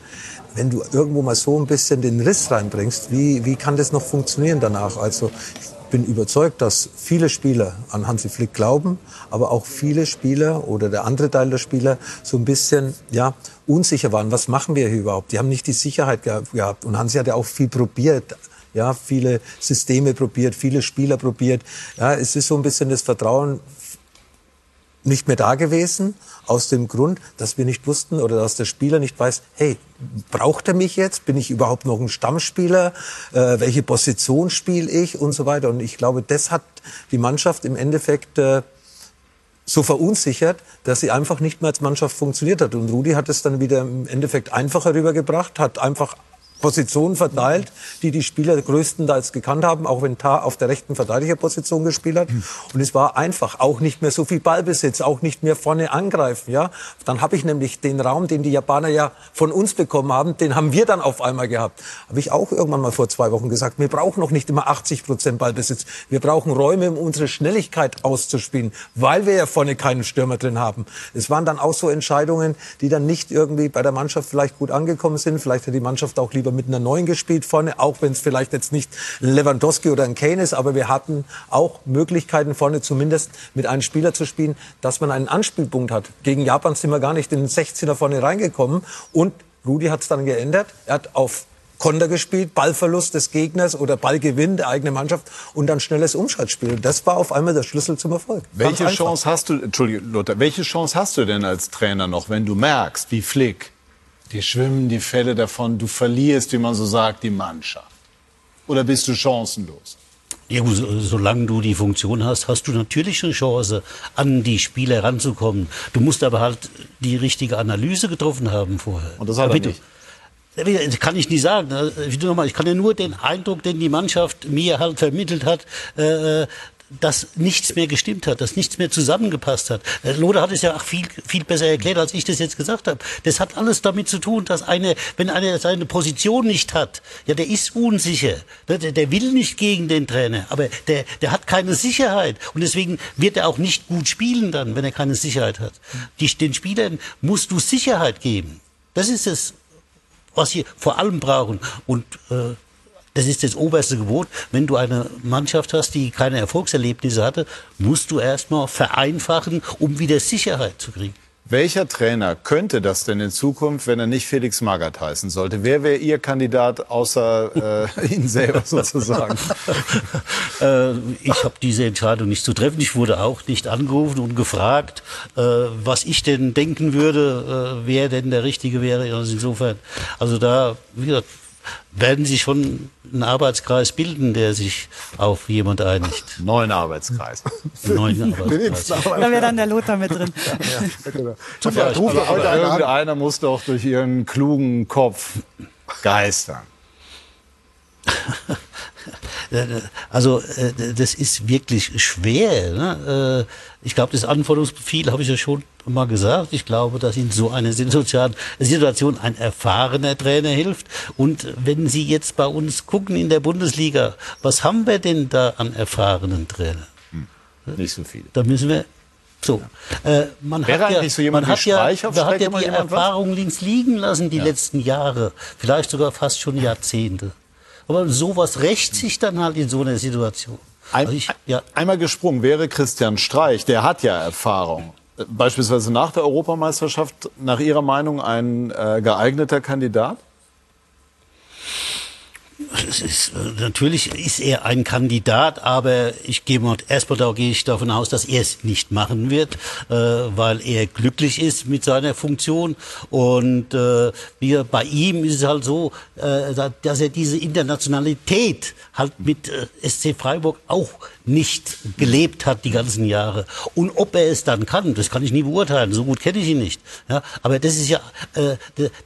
wenn du irgendwo mal so ein bisschen den Riss reinbringst, wie, wie kann das noch funktionieren danach? Also ich bin überzeugt, dass viele Spieler an Hansi Flick glauben, aber auch viele Spieler oder der andere Teil der Spieler so ein bisschen ja, unsicher waren. Was machen wir hier überhaupt? Die haben nicht die Sicherheit ge- gehabt. Und Hansi hat ja auch viel probiert. Ja, viele Systeme probiert, viele Spieler probiert. Ja, es ist so ein bisschen das Vertrauen nicht mehr da gewesen, aus dem Grund, dass wir nicht wussten oder dass der Spieler nicht weiß, hey, braucht er mich jetzt? Bin ich überhaupt noch ein Stammspieler? Äh, welche Position spiele ich und so weiter? Und ich glaube, das hat die Mannschaft im Endeffekt äh, so verunsichert, dass sie einfach nicht mehr als Mannschaft funktioniert hat. Und Rudi hat es dann wieder im Endeffekt einfacher rübergebracht, hat einfach Positionen verteilt, die die Spieler größtenteils gekannt haben, auch wenn Tar auf der rechten Verteidigerposition gespielt hat. Und es war einfach, auch nicht mehr so viel Ballbesitz, auch nicht mehr vorne angreifen. Ja, dann habe ich nämlich den Raum, den die Japaner ja von uns bekommen haben, den haben wir dann auf einmal gehabt. Habe ich auch irgendwann mal vor zwei Wochen gesagt. Wir brauchen noch nicht immer 80 Prozent Ballbesitz. Wir brauchen Räume, um unsere Schnelligkeit auszuspielen, weil wir ja vorne keinen Stürmer drin haben. Es waren dann auch so Entscheidungen, die dann nicht irgendwie bei der Mannschaft vielleicht gut angekommen sind. Vielleicht hat die Mannschaft auch lieber mit einer neuen gespielt vorne, auch wenn es vielleicht jetzt nicht Lewandowski oder ein Kane ist, aber wir hatten auch Möglichkeiten vorne zumindest mit einem Spieler zu spielen, dass man einen Anspielpunkt hat. Gegen Japan sind wir gar nicht in den 16er vorne reingekommen und Rudi hat es dann geändert. Er hat auf Konter gespielt, Ballverlust des Gegners oder Ballgewinn der eigenen Mannschaft und dann schnelles Umschaltspiel. Das war auf einmal der Schlüssel zum Erfolg. Welche. Chance hast du, Entschuldige, Lothar, welche Chance hast du denn als Trainer noch, wenn du merkst, wie Flick, die schwimmen die Fälle davon, du verlierst, wie man so sagt, die Mannschaft? Oder bist du chancenlos? Ja, gut, so- solange du die Funktion hast, hast du natürlich eine Chance, an die Spieler ranzukommen. Du musst aber halt die richtige Analyse getroffen haben vorher. Und das hat er Damit du- nicht. Das kann ich nicht sagen. Ich kann ja nur den Eindruck, den die Mannschaft mir halt vermittelt hat, äh, dass nichts mehr gestimmt hat, dass nichts mehr zusammengepasst hat. Äh, Lothar hat es ja auch viel, viel besser erklärt, als ich das jetzt gesagt habe. Das hat alles damit zu tun, dass eine, wenn einer seine Position nicht hat, ja, der ist unsicher. Ne, Der, der will nicht gegen den Trainer, aber der, der hat keine Sicherheit. Und deswegen wird er auch nicht gut spielen dann, wenn er keine Sicherheit hat. Die, den Spielern musst du Sicherheit geben. Das ist es, was sie vor allem brauchen. Und äh, Das ist das oberste Gebot. Wenn du eine Mannschaft hast, die keine Erfolgserlebnisse hatte, musst du erstmal vereinfachen, um wieder Sicherheit zu kriegen. Welcher Trainer könnte das denn in Zukunft, wenn er nicht Felix Magath heißen sollte? Wer wäre Ihr Kandidat außer äh, (laughs) Ihnen selber sozusagen? (laughs) äh, ich habe diese Entscheidung nicht zu treffen. Ich wurde auch nicht angerufen und gefragt, äh, was ich denn denken würde, äh, wer denn der Richtige wäre. Also insofern, also da, wie gesagt, werden Sie schon einen Arbeitskreis bilden, der sich auf jemand einigt. (laughs) Neuen Arbeitskreis. Neuen (laughs) Arbeitskreis. Da wäre dann der Lothar mit drin. Zum ja, Beispiel. Aber, aber irgendeiner muss doch durch ihren klugen Kopf geistern. (laughs) Also äh, das ist wirklich schwer. Ne? Äh, ich glaube, das Anforderungsprofil habe ich ja schon mal gesagt. Ich glaube, dass in so einer Situation ein erfahrener Trainer hilft. Und wenn Sie jetzt bei uns gucken in der Bundesliga, was haben wir denn da an erfahrenen Trainern? Hm. Nicht so viel. Da müssen wir so, äh, man Wäre hat ja, so man hat ja, man hat ja die Erfahrung links liegen lassen die ja. letzten Jahre, vielleicht sogar fast schon Jahrzehnte. Aber sowas rächt sich dann halt in so einer Situation. Ein, also ich, ja. Einmal gesprungen wäre Christian Streich, der hat ja Erfahrung. Beispielsweise nach der Europameisterschaft, nach Ihrer Meinung ein äh, geeigneter Kandidat? Ist, natürlich ist er ein Kandidat, aber ich gehe mal, erstmal da gehe ich davon aus, dass er es nicht machen wird, äh, weil er glücklich ist mit seiner Funktion. Und äh, wir, bei ihm ist es halt so, äh, dass er diese Internationalität halt mit äh, SC Freiburg auch nicht gelebt hat die ganzen Jahre. Und ob er es dann kann, das kann ich nie beurteilen. So gut kenne ich ihn nicht. Ja, aber das ist ja, äh,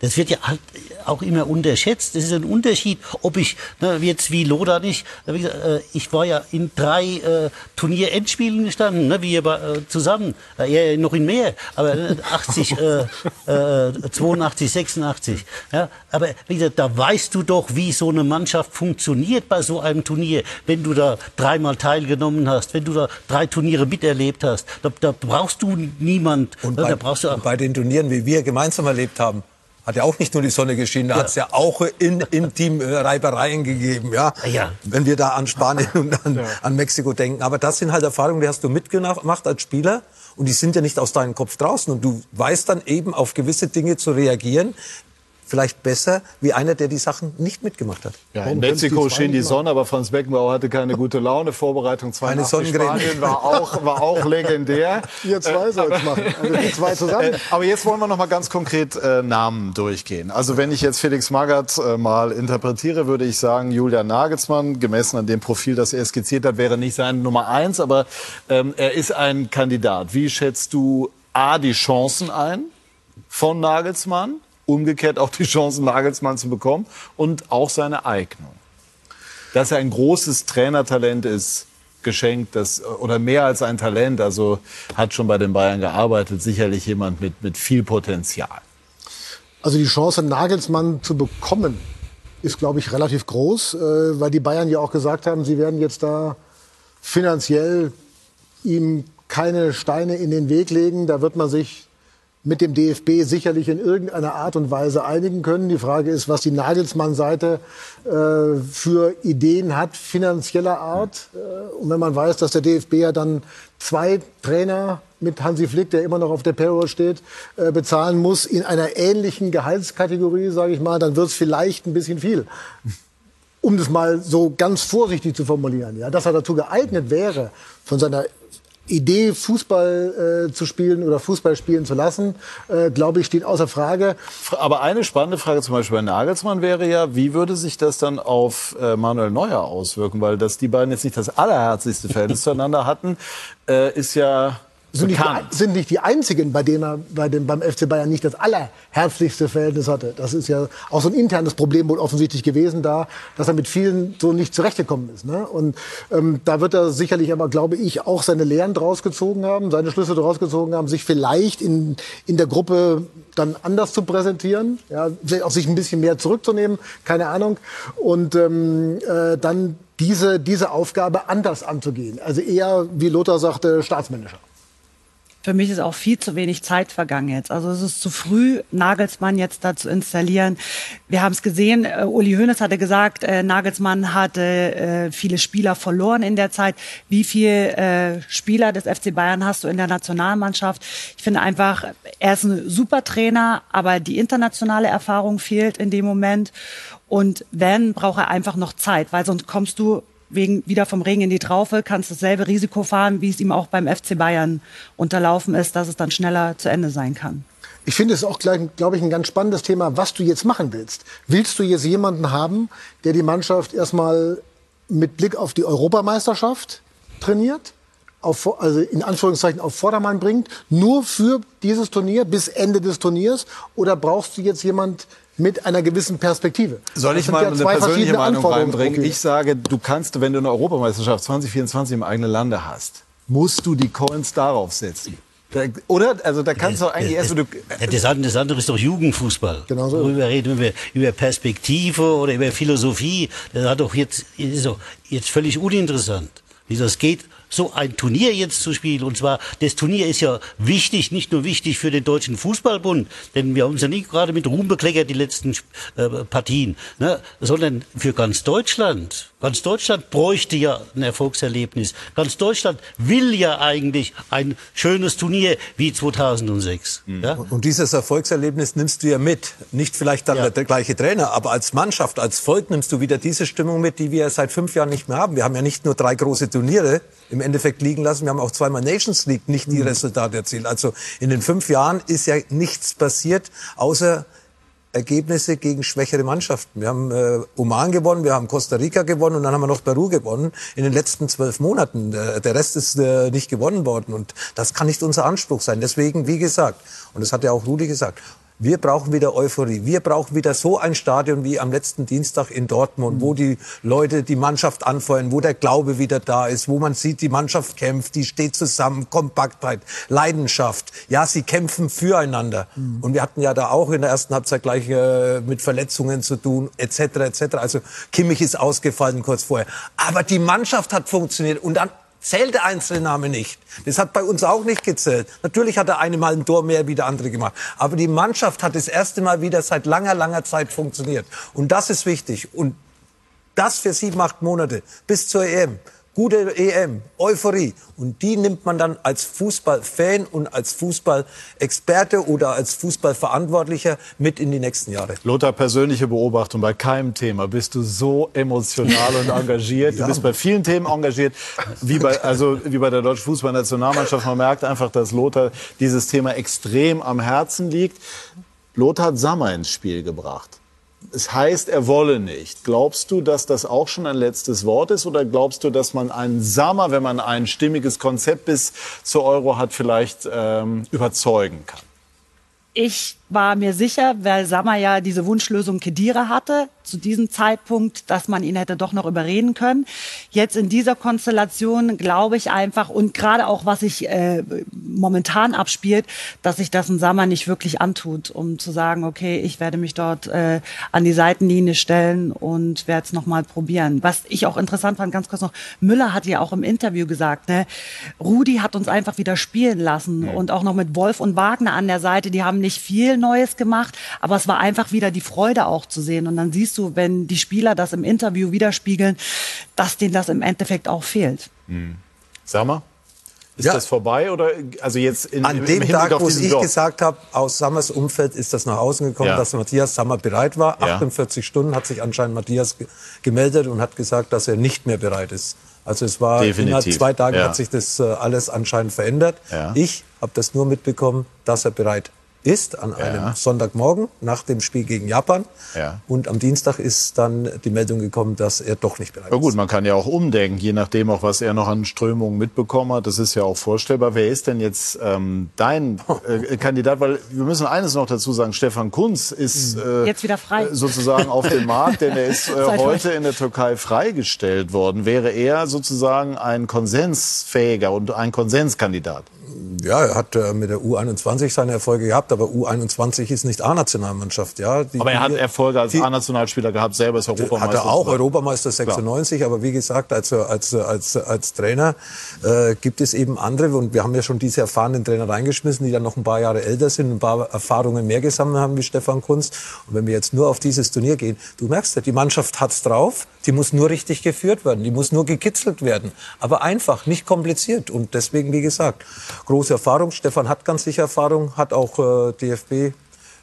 das wird ja halt auch immer unterschätzt. Das ist ein Unterschied, ob ich ne, jetzt wie Loda nicht. Äh, ich war ja in drei äh, Turnier-Endspielen gestanden, ne, wie ihr äh, zusammen. Äh, er noch in mehr, aber 80, äh, äh, 82, 86. Ja, aber wie gesagt, da weißt du doch, wie so eine Mannschaft funktioniert bei so einem Turnier, wenn du da dreimal teilnimmst teilgenommen hast, wenn du da drei Turniere miterlebt hast, da, da brauchst du niemand. Und bei, da brauchst du und bei den Turnieren, wie wir gemeinsam erlebt haben, hat ja auch nicht nur die Sonne geschienen, da ja. hat es ja auch in, in Team Reibereien gegeben, ja? ja. Wenn wir da an Spanien und an, ja. an Mexiko denken. Aber das sind halt Erfahrungen, die hast du mitgemacht als Spieler und die sind ja nicht aus deinem Kopf draußen und du weißt dann eben auf gewisse Dinge zu reagieren, vielleicht besser wie einer, der die Sachen nicht mitgemacht hat. Ja, in Mexiko schien die Sonne, aber Franz Beckenbauer hatte keine gute Laune. Vorbereitung 82 Spanien war auch, war auch (laughs) legendär. Ihr zwei sollt es machen, also die zwei (laughs) zusammen. Äh, aber jetzt wollen wir noch mal ganz konkret äh, Namen durchgehen. Also wenn ich jetzt Felix Magath äh, mal interpretiere, würde ich sagen, Julian Nagelsmann, gemessen an dem Profil, das er skizziert hat, wäre nicht sein Nummer eins, aber ähm, er ist ein Kandidat. Wie schätzt du A, die Chancen ein von Nagelsmann? Umgekehrt auch die Chancen, Nagelsmann zu bekommen und auch seine Eignung. Dass er ein großes Trainertalent ist, geschenkt, das, oder mehr als ein Talent, also hat schon bei den Bayern gearbeitet, sicherlich jemand mit, mit viel Potenzial. Also die Chance, Nagelsmann zu bekommen, ist, glaube ich, relativ groß, äh, weil die Bayern ja auch gesagt haben, sie werden jetzt da finanziell ihm keine Steine in den Weg legen. Da wird man sich mit dem DFB sicherlich in irgendeiner Art und Weise einigen können. Die Frage ist, was die Nagelsmann-Seite äh, für Ideen hat, finanzieller Art. Äh, und wenn man weiß, dass der DFB ja dann zwei Trainer mit Hansi Flick, der immer noch auf der Payroll steht, äh, bezahlen muss in einer ähnlichen Gehaltskategorie, sage ich mal, dann wird es vielleicht ein bisschen viel um das mal so ganz vorsichtig zu formulieren, ja, dass er dazu geeignet wäre, von seiner Idee, Fußball äh, zu spielen oder Fußball spielen zu lassen, äh, glaube ich, steht außer Frage. Aber eine spannende Frage zum Beispiel bei Nagelsmann wäre ja, wie würde sich das dann auf äh, Manuel Neuer auswirken? Weil dass die beiden jetzt nicht das allerherzlichste Verhältnis (laughs) zueinander hatten, äh, ist ja sind nicht, die, sind nicht die einzigen, bei denen er bei dem, beim FC Bayern nicht das allerherzlichste Verhältnis hatte. Das ist ja auch so ein internes Problem wohl offensichtlich gewesen da, dass er mit vielen so nicht zurechtgekommen ist. Ne? Und ähm, da wird er sicherlich aber, glaube ich, auch seine Lehren draus gezogen haben, seine Schlüsse draus gezogen haben, sich vielleicht in, in der Gruppe dann anders zu präsentieren, ja, auch sich ein bisschen mehr zurückzunehmen, keine Ahnung. Und ähm, äh, dann diese, diese Aufgabe anders anzugehen. Also eher, wie Lothar sagte, staatsmännischer. Für mich ist auch viel zu wenig Zeit vergangen jetzt. Also es ist zu früh, Nagelsmann jetzt da zu installieren. Wir haben es gesehen, äh, Uli Hoeneß hatte gesagt, äh, Nagelsmann hatte äh, viele Spieler verloren in der Zeit. Wie viele äh, Spieler des FC Bayern hast du in der Nationalmannschaft? Ich finde einfach, er ist ein super Trainer, aber die internationale Erfahrung fehlt in dem Moment. Und wenn, braucht er einfach noch Zeit, weil sonst kommst du wegen wieder vom Regen in die Traufe, kannst dasselbe Risiko fahren, wie es ihm auch beim FC Bayern unterlaufen ist, dass es dann schneller zu Ende sein kann. Ich finde es auch, glaube ich, ein ganz spannendes Thema, was du jetzt machen willst. Willst du jetzt jemanden haben, der die Mannschaft erstmal mit Blick auf die Europameisterschaft trainiert? Auf, also in Anführungszeichen auf Vordermann bringt, nur für dieses Turnier bis Ende des Turniers? Oder brauchst du jetzt jemand, mit einer gewissen Perspektive. Soll ich mal ja eine persönliche Meinung reinbringen? Ich sage, du kannst, wenn du eine Europameisterschaft 2024 im eigenen Lande hast, musst du die Coins darauf setzen. oder? Also da kannst du eigentlich erst... Das, das, das andere ist doch Jugendfußball. Genau so. Worüber reden wir über Perspektive oder über Philosophie. Das hat doch jetzt, ist doch jetzt völlig uninteressant. Wie das geht, so ein Turnier jetzt zu spielen. Und zwar, das Turnier ist ja wichtig, nicht nur wichtig für den Deutschen Fußballbund, denn wir haben uns ja nicht gerade mit Ruhm bekleckert, die letzten äh, Partien, ne, sondern für ganz Deutschland. Ganz Deutschland bräuchte ja ein Erfolgserlebnis. Ganz Deutschland will ja eigentlich ein schönes Turnier wie 2006. Mhm. Ja? Und dieses Erfolgserlebnis nimmst du ja mit. Nicht vielleicht dann ja. der gleiche Trainer, aber als Mannschaft, als Volk nimmst du wieder diese Stimmung mit, die wir seit fünf Jahren nicht mehr haben. Wir haben ja nicht nur drei große Turniere im Endeffekt liegen lassen. Wir haben auch zweimal Nations League nicht die mhm. Resultate erzielt. Also in den fünf Jahren ist ja nichts passiert, außer Ergebnisse gegen schwächere Mannschaften. Wir haben äh, Oman gewonnen, wir haben Costa Rica gewonnen und dann haben wir noch Peru gewonnen in den letzten zwölf Monaten. Der, der Rest ist äh, nicht gewonnen worden und das kann nicht unser Anspruch sein. Deswegen, wie gesagt, und das hat ja auch Rudi gesagt, wir brauchen wieder Euphorie. Wir brauchen wieder so ein Stadion wie am letzten Dienstag in Dortmund, wo die Leute die Mannschaft anfeuern, wo der Glaube wieder da ist, wo man sieht, die Mannschaft kämpft, die steht zusammen, Kompaktheit, Leidenschaft. Ja, sie kämpfen füreinander. Mhm. Und wir hatten ja da auch in der ersten Halbzeit gleich äh, mit Verletzungen zu tun, etc., etc. Also Kimmich ist ausgefallen kurz vorher. Aber die Mannschaft hat funktioniert und dann zählt der Einzelname nicht. Das hat bei uns auch nicht gezählt. Natürlich hat der eine mal ein Tor mehr wie der andere gemacht. Aber die Mannschaft hat das erste Mal wieder seit langer, langer Zeit funktioniert. Und das ist wichtig. Und das für sieben, acht Monate bis zur EM gute EM, Euphorie. Und die nimmt man dann als Fußballfan und als Fußballexperte oder als Fußballverantwortlicher mit in die nächsten Jahre. Lothar, persönliche Beobachtung. Bei keinem Thema bist du so emotional und (laughs) engagiert. Du bist bei vielen Themen engagiert, wie bei, also, wie bei der deutschen Fußballnationalmannschaft. Man merkt einfach, dass Lothar dieses Thema extrem am Herzen liegt. Lothar hat Sammer ins Spiel gebracht es heißt, er wolle nicht. Glaubst du, dass das auch schon ein letztes Wort ist? Oder glaubst du, dass man einen Sammer, wenn man ein stimmiges Konzept bis zur Euro hat, vielleicht ähm, überzeugen kann? Ich war mir sicher, weil Sammer ja diese Wunschlösung Kedira hatte, zu diesem Zeitpunkt, dass man ihn hätte doch noch überreden können. Jetzt in dieser Konstellation glaube ich einfach und gerade auch, was sich äh, momentan abspielt, dass sich das ein Sammer nicht wirklich antut, um zu sagen, okay, ich werde mich dort äh, an die Seitenlinie stellen und werde es nochmal probieren. Was ich auch interessant fand, ganz kurz noch, Müller hat ja auch im Interview gesagt, ne, Rudi hat uns einfach wieder spielen lassen und auch noch mit Wolf und Wagner an der Seite, die haben nicht viel Neues gemacht, aber es war einfach wieder die Freude auch zu sehen. Und dann siehst du, wenn die Spieler das im Interview widerspiegeln, dass denen das im Endeffekt auch fehlt. Mhm. Sag mal. Ist ja. das vorbei oder also jetzt in, an dem Tag, wo ich Job. gesagt habe, aus Sammers Umfeld ist das nach außen gekommen, ja. dass Matthias Sammer bereit war. Ja. 48 Stunden hat sich anscheinend Matthias gemeldet und hat gesagt, dass er nicht mehr bereit ist. Also es war Definitiv. innerhalb zwei Tagen hat sich das äh, alles anscheinend verändert. Ich habe das nur mitbekommen, dass er bereit ist an einem ja. Sonntagmorgen nach dem Spiel gegen Japan. Ja. Und am Dienstag ist dann die Meldung gekommen, dass er doch nicht bereit ist. Ja gut, man kann ja auch umdenken, je nachdem auch, was er noch an Strömungen mitbekommen hat. Das ist ja auch vorstellbar. Wer ist denn jetzt ähm, dein (laughs) äh, Kandidat? Weil wir müssen eines noch dazu sagen, Stefan Kunz ist äh, jetzt wieder frei. sozusagen auf dem Markt, denn er ist (laughs) äh, heute in der Türkei freigestellt worden. Wäre er sozusagen ein konsensfähiger und ein Konsenskandidat? Ja, er hat äh, mit der U21 seine Erfolge gehabt, aber U21 ist nicht A-Nationalmannschaft. Ja, die, Aber er hat Erfolge als A-Nationalspieler gehabt, selber ist Europameister. Hat er auch. Europameister 96, aber wie gesagt, als, als, als, als Trainer äh, gibt es eben andere und wir haben ja schon diese erfahrenen Trainer reingeschmissen, die dann noch ein paar Jahre älter sind, ein paar Erfahrungen mehr gesammelt haben wie Stefan Kunz. Und wenn wir jetzt nur auf dieses Turnier gehen, du merkst ja, die Mannschaft hat's drauf, die muss nur richtig geführt werden, die muss nur gekitzelt werden, aber einfach, nicht kompliziert und deswegen, wie gesagt, große Erfahrung. Stefan hat ganz sicher Erfahrung, hat auch äh, DFB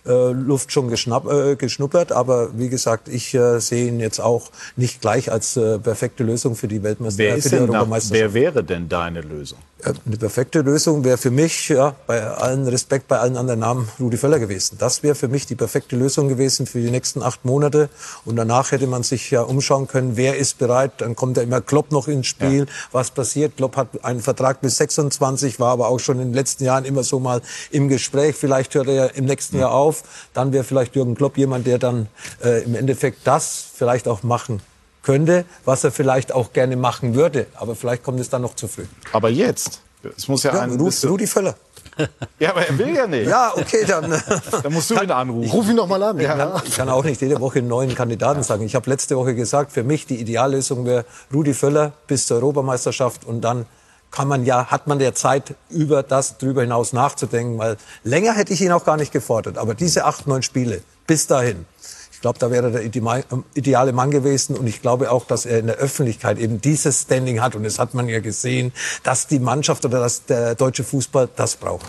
äh, Luft schon geschnapp, äh, geschnuppert. Aber wie gesagt, ich äh, sehe ihn jetzt auch nicht gleich als äh, perfekte Lösung für die Weltmeister, Wer, äh, wer wäre denn deine Lösung? Eine perfekte Lösung wäre für mich, ja, bei allen Respekt bei allen anderen Namen, Rudi Völler gewesen. Das wäre für mich die perfekte Lösung gewesen für die nächsten acht Monate. Und danach hätte man sich ja umschauen können, wer ist bereit. Dann kommt ja immer Klopp noch ins Spiel. Was passiert? Klopp hat einen Vertrag bis 26, war aber auch schon in den letzten Jahren immer so mal im Gespräch. Vielleicht hört er ja im nächsten Jahr auf. Dann wäre vielleicht Jürgen Klopp jemand, der dann äh, im Endeffekt das vielleicht auch machen könnte, was er vielleicht auch gerne machen würde. Aber vielleicht kommt es dann noch zu früh. Aber jetzt? Es muss ja, Ja, ein Ru- bisschen- Rudi Völler. (laughs) Ja, aber er will ja nicht. Ja, okay, dann. (laughs) Dann musst du ihn anrufen. Ruf ihn doch mal an. Ich kann, ich kann auch nicht jede Woche einen neuen Kandidaten sagen. Ich habe letzte Woche gesagt, für mich die Ideallösung wäre Rudi Völler bis zur Europameisterschaft und dann kann man ja, hat man der Zeit über das drüber hinaus nachzudenken, weil länger hätte ich ihn auch gar nicht gefordert. Aber diese acht, neun Spiele bis dahin, ich glaube, da wäre der idema- ideale Mann gewesen und ich glaube auch, dass er in der Öffentlichkeit eben dieses Standing hat und das hat man ja gesehen, dass die Mannschaft oder dass der deutsche Fußball das braucht.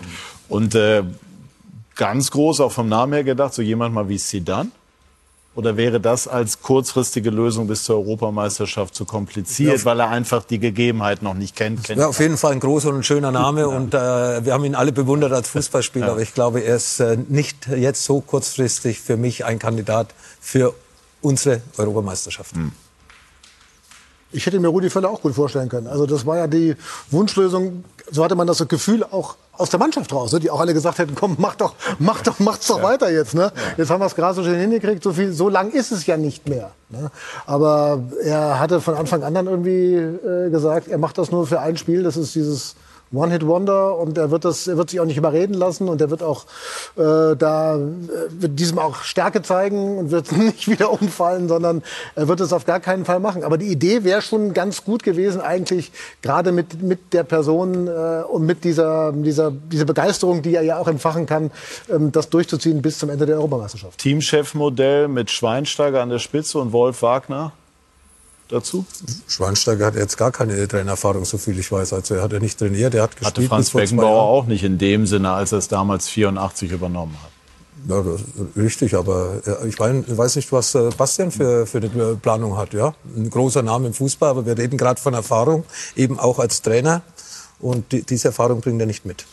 Und äh, ganz groß, auch vom Namen her gedacht, so jemand mal wie Zidane? Oder wäre das als kurzfristige Lösung bis zur Europameisterschaft zu kompliziert, weil er einfach die Gegebenheit noch nicht kennt? kennt Ja, auf jeden Fall ein großer und schöner Name und äh, wir haben ihn alle bewundert als Fußballspieler, aber ich glaube, er ist äh, nicht jetzt so kurzfristig für mich ein Kandidat für unsere Europameisterschaft. Ich hätte mir Rudi Völler auch gut vorstellen können. Also das war ja die Wunschlösung. So hatte man das Gefühl auch aus der Mannschaft raus, ne? die auch alle gesagt hätten, komm, mach doch, mach doch, mach's doch weiter jetzt. Ne? Jetzt haben wir es gerade so schön hingekriegt. So viel, so lang ist es ja nicht mehr. Ne? Aber er hatte von Anfang an dann irgendwie äh, gesagt, er macht das nur für ein Spiel. Das ist dieses One-Hit-Wonder und er wird, das, er wird sich auch nicht überreden lassen und er wird auch äh, da äh, wird diesem auch Stärke zeigen und wird (laughs) nicht wieder umfallen, sondern er wird es auf gar keinen Fall machen. Aber die Idee wäre schon ganz gut gewesen, eigentlich gerade mit, mit der Person äh, und mit dieser, dieser, dieser Begeisterung, die er ja auch entfachen kann, ähm, das durchzuziehen bis zum Ende der Europameisterschaft. Teamchefmodell mit Schweinsteiger an der Spitze und Wolf Wagner dazu? Schweinsteiger hat jetzt gar keine Trainererfahrung, so viel ich weiß. Also er hat ja nicht trainiert, er hat Hatte gespielt Franz vor zwei Beckenbauer auch nicht in dem Sinne, als er es damals 84 übernommen hat. Ja, das ist richtig, aber äh, ich weiß nicht, was äh, Bastian für, für eine Planung hat. Ja? Ein großer Name im Fußball, aber wir reden gerade von Erfahrung, eben auch als Trainer. Und die, diese Erfahrung bringt er nicht mit.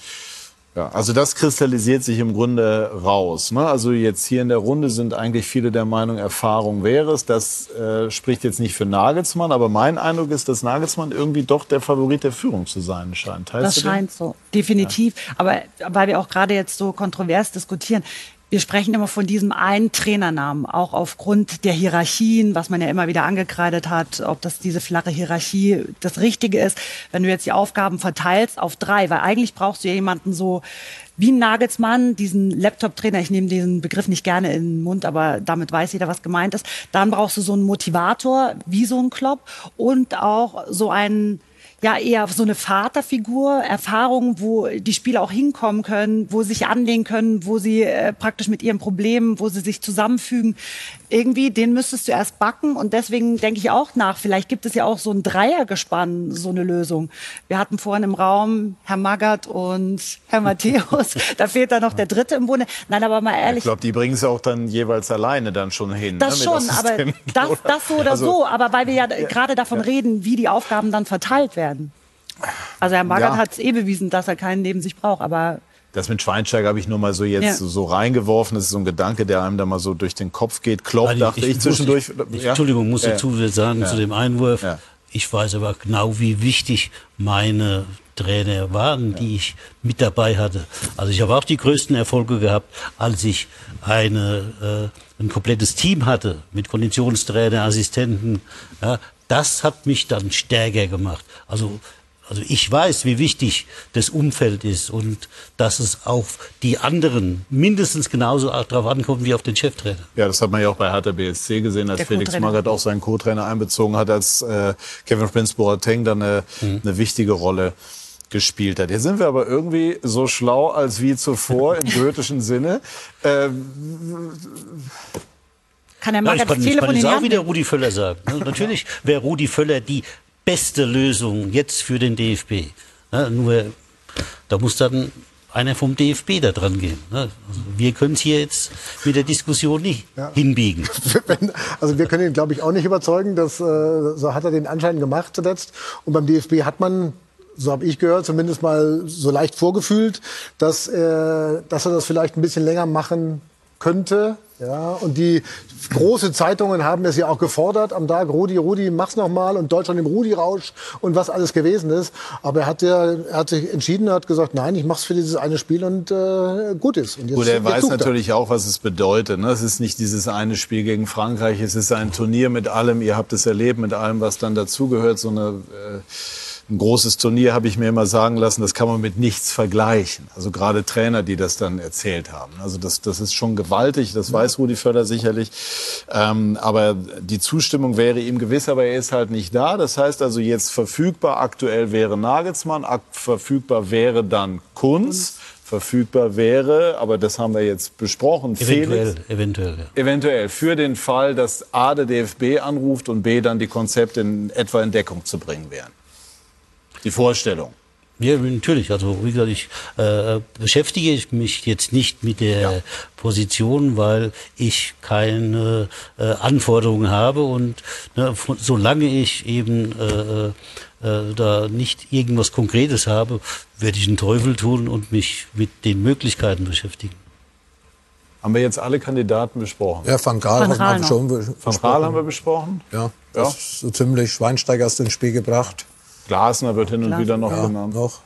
Ja, also das kristallisiert sich im Grunde raus. Ne? Also jetzt hier in der Runde sind eigentlich viele der Meinung, Erfahrung wäre es. Das äh, spricht jetzt nicht für Nagelsmann, aber mein Eindruck ist, dass Nagelsmann irgendwie doch der Favorit der Führung zu sein scheint. Teilst Das scheint so, definitiv. Aber weil wir auch gerade jetzt so kontrovers diskutieren, wir sprechen immer von diesem einen Trainernamen, auch aufgrund der Hierarchien, was man ja immer wieder angekreidet hat, ob das diese flache Hierarchie das Richtige ist. Wenn du jetzt die Aufgaben verteilst auf drei, weil eigentlich brauchst du ja jemanden so wie ein Nagelsmann, diesen Laptop-Trainer, ich nehme diesen Begriff nicht gerne in den Mund, aber damit weiß jeder, was gemeint ist. Dann brauchst du so einen Motivator, wie so ein Klopp und auch so einen ja eher so eine Vaterfigur, Erfahrung, wo die Spieler auch hinkommen können, wo sie sich anlehnen können, wo sie äh, praktisch mit ihren Problemen, wo sie sich zusammenfügen. Irgendwie, den müsstest du erst backen und deswegen denke ich auch nach, vielleicht gibt es ja auch so ein Dreiergespann, so eine Lösung. Wir hatten vorhin im Raum Herr Magath und Herr Matthäus, (laughs) da fehlt da noch der Dritte im Bunde. Nein, aber mal Ich ehrlich, glaube, die bringen es ja auch dann jeweils alleine dann schon hin. das ne, schon, aber das, das so oder Also, so. Aber weil wir ja, gerade davon reden, wie die Aufgaben dann verteilt werden. Also Herr Magath Ja. hat es eh bewiesen, dass er keinen neben sich braucht. Aber Das mit Schweinsteiger habe ich nur mal so jetzt Ja. so, so reingeworfen. Das ist so ein Gedanke, der einem da mal so durch den Kopf geht. Klopp, Nein, dachte ich, muss- zwischendurch. Ich, ja? Entschuldigung, muss Ja. dazu sagen Ja. zu dem Einwurf. Ja. Ich weiß aber genau, wie wichtig meine Trainer waren, die ich mit dabei hatte. Also ich habe auch die größten Erfolge gehabt, als ich eine, äh, ein komplettes Team hatte mit Konditionstrainer, Assistenten. Ja, das hat mich dann stärker gemacht. Also also ich weiß, wie wichtig das Umfeld ist und dass es auf die anderen mindestens genauso darauf ankommt wie auf den Cheftrainer. Ja, das hat man ja auch bei Hertha BSC gesehen, als Der Felix. Magath auch seinen Co-Trainer einbezogen hat, als äh, Kevin Prince Boateng dann eine, eine wichtige Rolle gespielt hat. Jetzt sind wir aber irgendwie so schlau als wie zuvor im (laughs) goethischen Sinne. Ähm, Kann der Ja, ich kann, das ich Telefon kann in jetzt die auch wieder? Rudi Völler sagen. Ne? Natürlich wäre Rudi Völler die beste Lösung jetzt für den DFB. Ne? Nur da muss dann einer vom DFB da dran gehen. Ne? Also wir können es hier jetzt mit der Diskussion nicht hinbiegen. (laughs) Wenn, also wir können ihn, glaube ich, auch nicht überzeugen. Das, äh, so hat er den Anschein gemacht zuletzt. Und beim DFB hat man, so habe ich gehört, zumindest mal so leicht vorgefühlt, dass, äh, dass er das vielleicht ein bisschen länger machen könnte. Ja, und die große Zeitungen haben es ja auch gefordert am Tag, Rudi, Rudi, mach's noch mal und Deutschland im Rudi-Rausch und was alles gewesen ist. Aber er hat, ja, er hat sich entschieden, er hat gesagt, nein, ich mach's für dieses eine Spiel und äh, gut ist. Und jetzt, Gut, er weiß sucht er. natürlich auch, was es bedeutet. Ne? Es ist nicht dieses eine Spiel gegen Frankreich, es ist ein Turnier mit allem, ihr habt es erlebt, mit allem, was dann dazugehört. So eine, äh, ein großes Turnier habe ich mir immer sagen lassen, das kann man mit nichts vergleichen. Also gerade Trainer, die das dann erzählt haben. Also das, das ist schon gewaltig, das weiß Rudi Völler sicherlich. Ähm, aber die Zustimmung wäre ihm gewiss, aber er ist halt nicht da. Das heißt also jetzt verfügbar aktuell wäre Nagelsmann, verfügbar wäre dann Kunz. Verfügbar wäre, aber das haben wir jetzt besprochen, Eventuell, Felix. eventuell. Ja. Eventuell für den Fall, dass A der DFB anruft und B dann die Konzepte in etwa in Deckung zu bringen wären. Die Vorstellung. Ja, natürlich. Also wie gesagt, ich äh, beschäftige ich mich jetzt nicht mit der Position, weil ich keine äh, Anforderungen habe und ne, von, solange ich eben äh, äh, da nicht irgendwas Konkretes habe, werde ich den Teufel tun und mich mit den Möglichkeiten beschäftigen. Haben wir jetzt alle Kandidaten besprochen? Ja, Van Gaal Van hat Gaal man noch. schon be- Van besprochen. Gaal haben wir besprochen. Ja, Ja. das ist so ziemlich Schweinsteiger du ins Spiel gebracht. Glasner wird hin und wieder noch Ja, genannt. noch.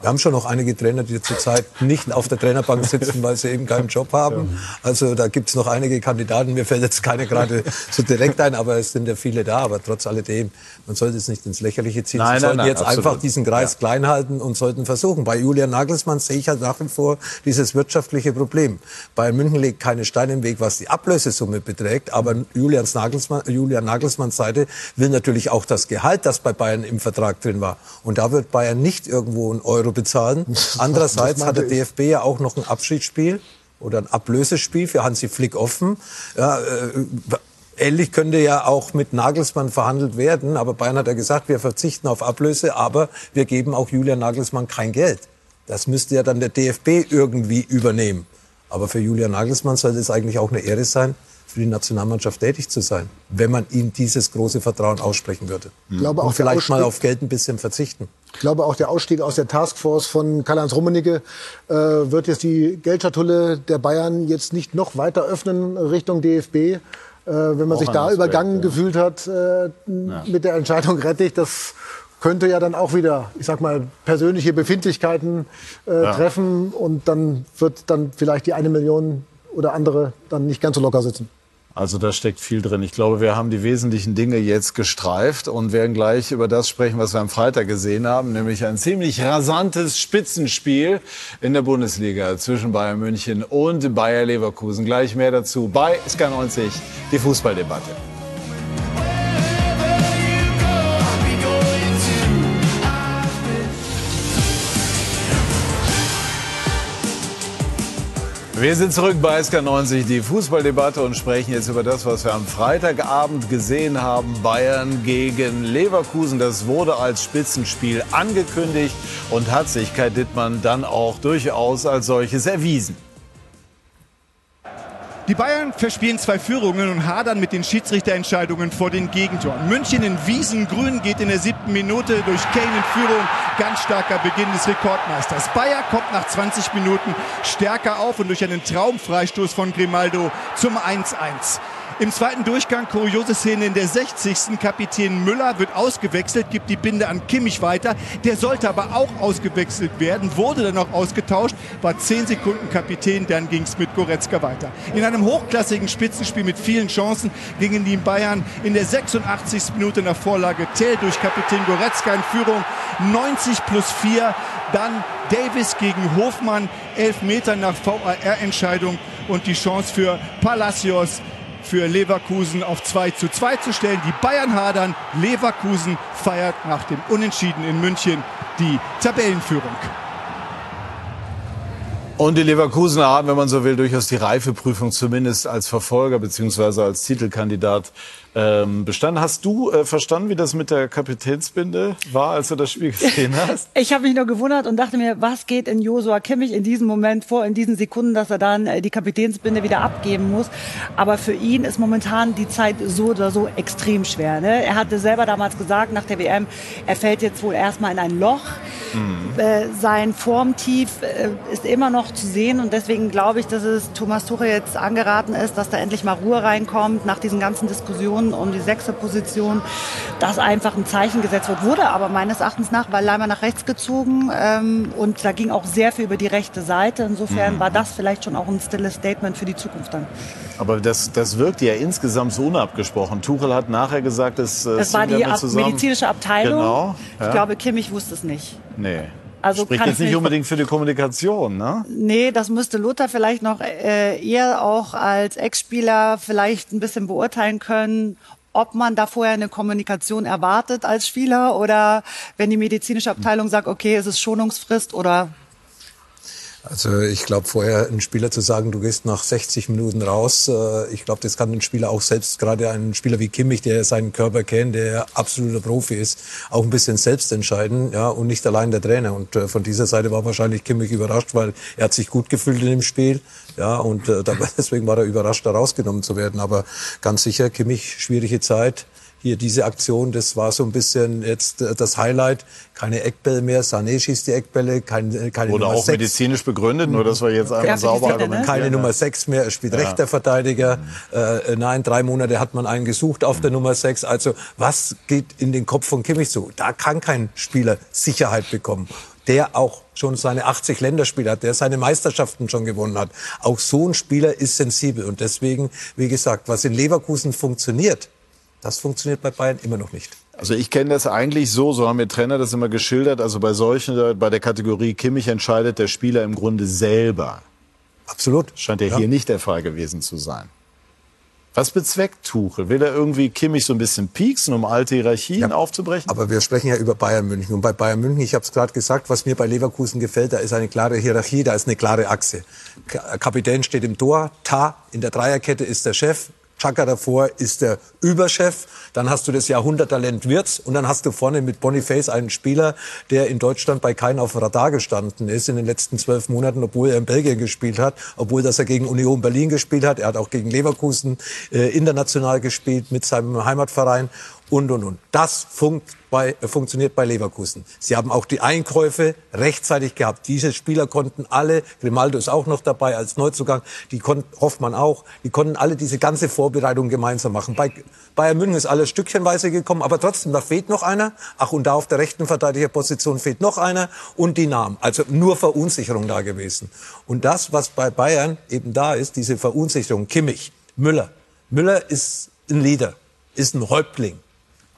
Wir haben schon noch einige Trainer, die zurzeit nicht auf der Trainerbank sitzen, weil sie eben keinen Job haben. Also da gibt es noch einige Kandidaten. Mir fällt jetzt keine gerade so direkt ein, aber es sind ja viele da. Aber trotz alledem, man sollte es nicht ins Lächerliche ziehen. Nein, sie nein, sollten nein, jetzt absolut. einfach diesen Kreis klein halten und sollten versuchen. Bei Julian Nagelsmann sehe ich halt nach wie vor dieses wirtschaftliche Problem. Bayern München legt keine Steine im Weg, was die Ablösesumme beträgt. Aber Julians Nagelsmann, Julian Nagelsmanns Seite will natürlich auch das Gehalt, das bei Bayern im Vertrag drin war. Und da wird Bayern nicht irgendwo einen Euro bezahlen. Andererseits hat der. DFB ja auch noch ein Abschiedsspiel oder ein Ablösespiel für Hansi Flick offen. Ja, äh, ähnlich könnte ja auch mit Nagelsmann verhandelt werden. Aber Bayern hat ja gesagt, wir verzichten auf Ablöse, aber wir geben auch Julian Nagelsmann kein Geld. Das müsste ja dann der DFB irgendwie übernehmen. Aber für Julian Nagelsmann sollte es eigentlich auch eine Ehre sein, für die Nationalmannschaft tätig zu sein, wenn man ihm dieses große Vertrauen aussprechen würde. Ich glaube, auch Und vielleicht mal Ausstieg- auf Geld ein bisschen verzichten. Ich glaube, auch der Ausstieg aus der Taskforce von Karl-Heinz Rummenigge äh, wird jetzt die Geldschatulle der Bayern jetzt nicht noch weiter öffnen Richtung DFB. Äh, wenn man Auch sich da Aspekt, übergangen ja. gefühlt hat äh, mit der Entscheidung Rettich, das könnte ja dann auch wieder, ich sag mal, persönliche Befindlichkeiten äh, treffen und dann wird dann vielleicht die eine Million oder andere dann nicht ganz so locker sitzen. Also da steckt viel drin. Ich glaube, wir haben die wesentlichen Dinge jetzt gestreift und werden gleich über das sprechen, was wir am Freitag gesehen haben, nämlich ein ziemlich rasantes Spitzenspiel in der Bundesliga zwischen Bayern München und Bayer Leverkusen. Gleich mehr dazu bei SK90, die Fußballdebatte. Wir sind zurück bei SK90, die Fußballdebatte und sprechen jetzt über das, was wir am Freitagabend gesehen haben. Bayern gegen Leverkusen. Das wurde als Spitzenspiel angekündigt und hat sich Kai Dittmann dann auch durchaus als solches erwiesen. Die Bayern verspielen zwei Führungen und hadern mit den Schiedsrichterentscheidungen vor den Gegentoren. München in Wiesengrün geht in der siebten Minute durch Kane in Führung. Ganz starker Beginn des Rekordmeisters. Bayer kommt nach 20 Minuten stärker auf und durch einen Traumfreistoß von Grimaldo zum 1-1. Im zweiten Durchgang, kuriose Szene in der 60. Kapitän Müller wird ausgewechselt, gibt die Binde an Kimmich weiter. Der sollte aber auch ausgewechselt werden, wurde dann auch ausgetauscht, war 10 Sekunden Kapitän, dann ging es mit Goretzka weiter. In einem hochklassigen Spitzenspiel mit vielen Chancen gingen die Bayern in der 86. Minute nach Vorlage Tell durch Kapitän Goretzka in Führung 90 plus 4. Dann Davis gegen Hofmann, 11 Meter nach VAR-Entscheidung und die Chance für Palacios für Leverkusen auf 2 zu 2 zu stellen. Die Bayern hadern. Leverkusen feiert nach dem Unentschieden in München die Tabellenführung. Und die Leverkusener haben, wenn man so will, durchaus die Reifeprüfung zumindest als Verfolger bzw. als Titelkandidat ähm, bestanden. Hast du äh, verstanden, wie das mit der Kapitänsbinde war, als du das Spiel gesehen (laughs) hast? ich habe mich nur gewundert und dachte mir, was geht in Josua Kimmich in diesem Moment vor, in diesen Sekunden, dass er dann äh, die Kapitänsbinde wieder abgeben muss. Aber für ihn ist momentan die Zeit so oder so extrem schwer. Ne? Er hatte selber damals gesagt, nach der WM, er fällt jetzt wohl erstmal in ein Loch. Mhm. Äh, sein Formtief äh, ist immer noch zu sehen und deswegen glaube ich, dass es Thomas Tuchel jetzt angeraten ist, dass da endlich mal Ruhe reinkommt nach diesen ganzen Diskussionen um die sechste Position, dass einfach ein Zeichen gesetzt wird. Wurde aber meines Erachtens nach, weil Leimer nach rechts gezogen ähm, und da ging auch sehr viel über die rechte Seite. Insofern mhm. war das vielleicht schon auch ein stilles Statement für die Zukunft dann. Aber das, das wirkt ja insgesamt so unabgesprochen. Tuchel hat nachher gesagt, dass äh, das war die Ab medizinische Abteilung. Genau, ja. Ich glaube, Kimmich wusste es nicht. Nee. Also Spricht jetzt nicht unbedingt für die Kommunikation, ne? Nee, das müsste Luther vielleicht noch äh, eher auch als Ex-Spieler vielleicht ein bisschen beurteilen können, ob man da vorher eine Kommunikation erwartet als Spieler oder wenn die medizinische Abteilung sagt, okay, es ist Schonungsfrist oder also ich glaube, vorher ein Spieler zu sagen, du gehst nach 60 Minuten raus, äh, ich glaube, das kann ein Spieler auch selbst, gerade ein Spieler wie Kimmich, der seinen Körper kennt, der absoluter Profi ist, auch ein bisschen selbst entscheiden ja, und nicht allein der Trainer. Und äh, von dieser Seite war wahrscheinlich Kimmich überrascht, weil er hat sich gut gefühlt in dem Spiel. Ja, und äh, (laughs) deswegen war er überrascht, da rausgenommen zu werden. Aber ganz sicher, Kimmich, schwierige Zeit hier diese Aktion, das war so ein bisschen jetzt äh, das Highlight. Keine Eckbälle mehr, Sané schießt die Eckbälle, keine, keine Oder Nummer auch 6. medizinisch begründet, nur dass wir jetzt einmal ja, sauber argumentieren. Keine Nummer 6 mehr, er spielt ja. rechter Verteidiger. Mhm. Äh, nein, drei Monate hat man einen gesucht auf der Nummer 6. Also was geht in den Kopf von Kimmich zu? Da kann kein Spieler Sicherheit bekommen der auch schon seine 80 Länderspiele hat, der seine Meisterschaften schon gewonnen hat. Auch so ein Spieler ist sensibel. Und deswegen, wie gesagt, was in Leverkusen funktioniert, das funktioniert bei Bayern immer noch nicht. Also ich kenne das eigentlich so, so haben mir Trainer das immer geschildert. Also bei solchen, bei der Kategorie Kimmich entscheidet der Spieler im Grunde selber. Absolut. Scheint ja, ja. hier nicht der Fall gewesen zu sein. Was bezweckt Tuchel? Will er irgendwie Kimmich so ein bisschen pieksen, um alte Hierarchien ja, aufzubrechen? Aber wir sprechen ja über Bayern München. Und bei Bayern München, ich habe es gerade gesagt, was mir bei Leverkusen gefällt, da ist eine klare Hierarchie, da ist eine klare Achse. Kapitän steht im Tor, Ta in der Dreierkette ist der Chef, Chaka davor ist der Überchef. Dann hast du das Jahrhunderttalent Wirtz und dann hast du vorne mit Boniface einen Spieler, der in Deutschland bei keinem auf Radar gestanden ist in den letzten zwölf Monaten, obwohl er in Belgien gespielt hat, obwohl dass er gegen Union Berlin gespielt hat. Er hat auch gegen Leverkusen äh, international gespielt mit seinem Heimatverein und, und, und. Das funkt bei, äh, funktioniert bei Leverkusen. Sie haben auch die Einkäufe rechtzeitig gehabt. Diese Spieler konnten alle, Grimaldo ist auch noch dabei als Neuzugang, die konnten, Hoffmann auch, die konnten alle diese ganze Vorbereitung gemeinsam machen. Bei Bayern München ist alles stückchenweise gekommen, aber trotzdem, da fehlt noch einer. Ach, und da auf der rechten Verteidigerposition fehlt noch einer und die Namen. Also nur Verunsicherung da gewesen. Und das, was bei Bayern eben da ist, diese Verunsicherung, Kimmich, Müller. Müller ist ein Leader, ist ein Häuptling